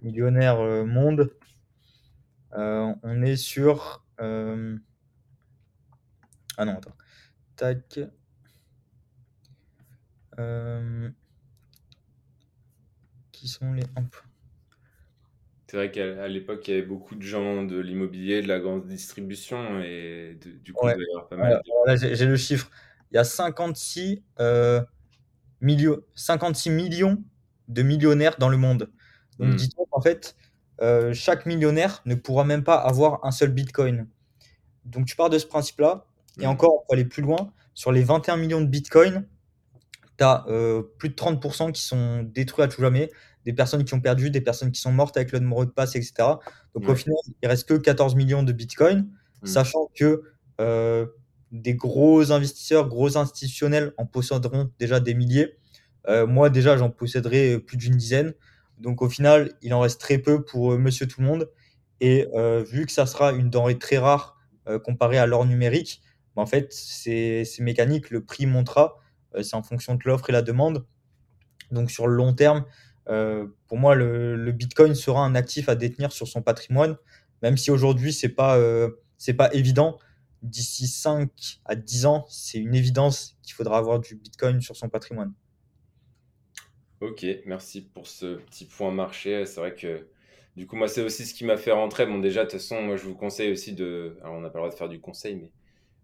millionnaire monde. On est sur. Euh, Ah non, attends. Tac. Euh, Qui sont les. C'est vrai qu'à à l'époque, il y avait beaucoup de gens de l'immobilier, de la grande distribution, et de- du coup, il Ouais, doit y avoir pas mal de... j'ai j'ai le chiffre. Il y a 56, euh, millions, 56 millions de millionnaires dans le monde. Donc Mm. dis-toi qu'en fait, euh, chaque millionnaire ne pourra même pas avoir un seul Bitcoin. Donc tu pars de ce principe-là, et Mm. encore, on peut aller plus loin. Sur les 21 millions de Bitcoin, tu as plus de 30% qui sont détruits à tout jamais, des personnes qui ont perdu, des personnes qui sont mortes avec le mot de passe, etc. Donc au final, il reste que 14 millions de Bitcoin, Mm. sachant que euh, des gros investisseurs, gros institutionnels en posséderont déjà des milliers. Euh, moi, déjà, j'en posséderai plus d'une dizaine. Donc au final, il en reste très peu pour euh, monsieur tout le monde. Et euh, vu que ça sera une denrée très rare euh, comparée à l'or numérique, bah, en fait, c'est mécanique, le prix montera. C'est en fonction de l'offre et la demande. Donc sur le long terme, pour moi, le, Bitcoin sera un actif à détenir sur son patrimoine, même si aujourd'hui, c'est pas, euh, c'est pas évident. D'ici 5 à 10 ans, c'est une évidence qu'il faudra avoir du Bitcoin sur son patrimoine. Ok, merci pour ce petit point marché. C'est vrai que du coup, moi, c'est aussi ce qui m'a fait rentrer. Bon, déjà, de toute façon, moi, je vous conseille aussi de... Alors, on n'a pas le droit de faire du conseil, mais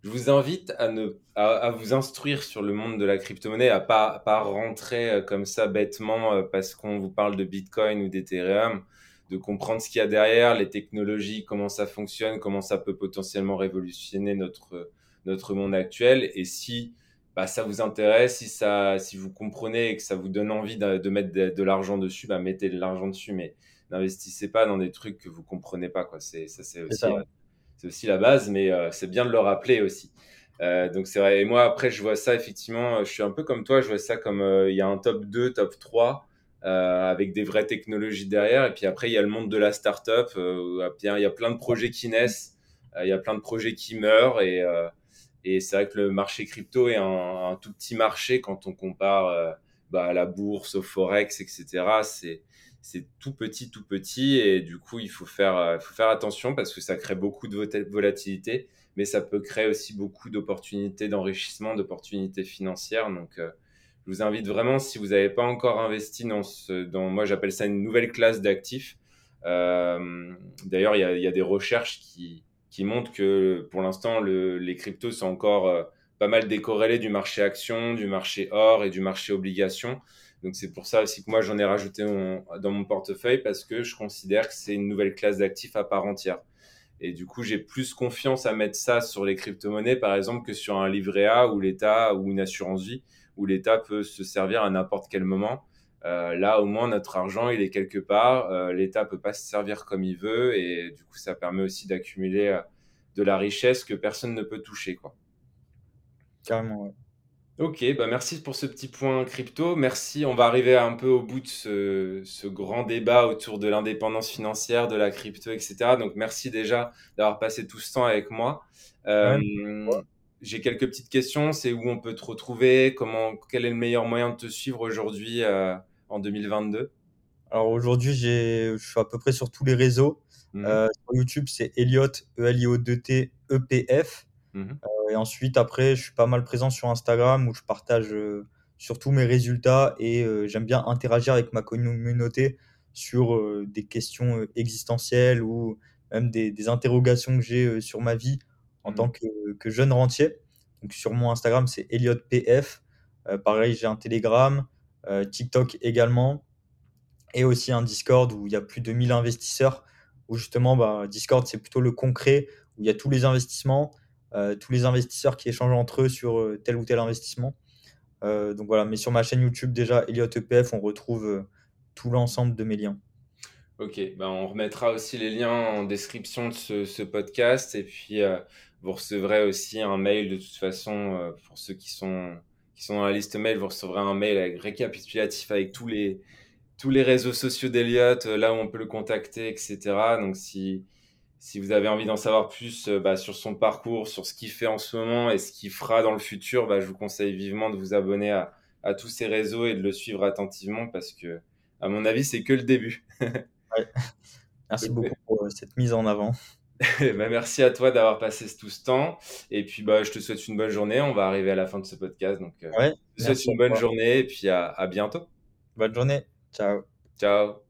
je vous invite à, ne... à, vous instruire sur le monde de la crypto-monnaie, à pas, pas rentrer euh, comme ça bêtement euh, parce qu'on vous parle de Bitcoin ou d'Ethereum, de comprendre ce qu'il y a derrière, les technologies, comment ça fonctionne, comment ça peut potentiellement révolutionner notre, notre monde actuel. Et si bah, ça vous intéresse, si, ça, si vous comprenez et que ça vous donne envie de, de mettre de, de l'argent dessus, bah, mettez de l'argent dessus, mais n'investissez pas dans des trucs que vous comprenez pas. Quoi. C'est, ça, c'est aussi, c'est aussi la base, mais euh, c'est bien de le rappeler aussi. Euh, donc c'est vrai. Et moi, après, je vois ça effectivement, je suis un peu comme toi, je vois ça comme euh, il y a un top 2, top 3. euh, avec des vraies technologies derrière. Et puis après, il y a le monde de la startup. Euh, où il y a- plein de projets qui naissent, euh, il y a plein de projets qui meurent. Et, et c'est vrai que le marché crypto est un, tout petit marché quand on compare euh, bah, à la bourse, au forex, etc. C'est c'est tout petit, tout petit. Et du coup, il faut faire, euh, faut faire attention parce que ça crée beaucoup de vol- volatilité, mais ça peut créer aussi beaucoup d'opportunités d'enrichissement, d'opportunités financières. Donc, euh, je vous invite vraiment, si vous n'avez pas encore investi dans ce, dans, moi j'appelle ça une nouvelle classe d'actifs. D'ailleurs, il y y a des recherches qui, qui montrent que pour l'instant, le, les cryptos sont encore euh, pas mal décorrélés du marché action, du marché or et du marché obligation. Donc c'est pour ça aussi que moi j'en ai rajouté dans mon portefeuille parce que je considère que c'est une nouvelle classe d'actifs à part entière. Et du coup, j'ai plus confiance à mettre ça sur les crypto-monnaies, par exemple, que sur un livret A ou l'État ou une assurance vie où l'État peut se servir à n'importe quel moment. Euh, là, au moins, notre argent, il est quelque part. Euh, L'État peut pas se servir comme il veut et du coup, ça permet aussi d'accumuler euh, de la richesse que personne ne peut toucher, quoi. Carrément, ouais. Ok, bah merci pour ce petit point crypto. Merci. On va arriver un peu au bout de ce, ce grand débat autour de l'indépendance financière, de la crypto, etc. Donc merci déjà d'avoir passé tout ce temps avec moi. Ouais. Euh, j'ai quelques petites questions. C'est où on peut te retrouver? Comment, quel est le meilleur moyen de te suivre aujourd'hui euh, en 2022? Alors aujourd'hui, je suis à peu près sur tous les réseaux. Mhm, Euh, sur YouTube, c'est Elliot, E-L-I-O-2-T, E-P-F. mhm, Et ensuite, après, je suis pas mal présent sur Instagram où je partage euh, surtout mes résultats et euh, j'aime bien interagir avec ma communauté sur euh, des questions euh, existentielles ou même des, des interrogations que j'ai euh, sur ma vie en tant mhm. que, que jeune rentier. Donc sur mon Instagram, c'est ElliotPF. Euh, pareil, j'ai un Telegram, euh, TikTok également et aussi un Discord où il y a plus de 1000 investisseurs. Où justement, bah, Discord, c'est plutôt le concret, où il y a tous les investissements, euh, tous les investisseurs qui échangent entre eux sur euh, tel ou tel investissement. Donc voilà, mais sur ma chaîne YouTube, déjà, Elliot EPF, on retrouve tout l'ensemble de mes liens. Ok, ben on remettra aussi les liens en description de ce, ce podcast et puis euh, vous recevrez aussi un mail de toute façon euh, pour ceux qui sont qui sont dans la liste mail, vous recevrez un mail avec récapitulatif avec tous les tous les réseaux sociaux d'Eliott, euh, là où on peut le contacter, etc. Donc si si vous avez envie d'en savoir plus euh, bah, sur son parcours, sur ce qu'il fait en ce moment et ce qu'il fera dans le futur, bah, je vous conseille vivement de vous abonner à à tous ces réseaux et de le suivre attentivement parce que à mon avis c'est que le début. Ouais. [laughs] Merci beaucoup pour cette mise en avant. [laughs] Bah, merci à toi d'avoir passé tout ce temps. Et puis, bah, je te souhaite une bonne journée. On va arriver à la fin de ce podcast. Donc, euh, Ouais, je te souhaite une bonne toi. journée et puis à à bientôt. Bonne journée. Ciao. Ciao.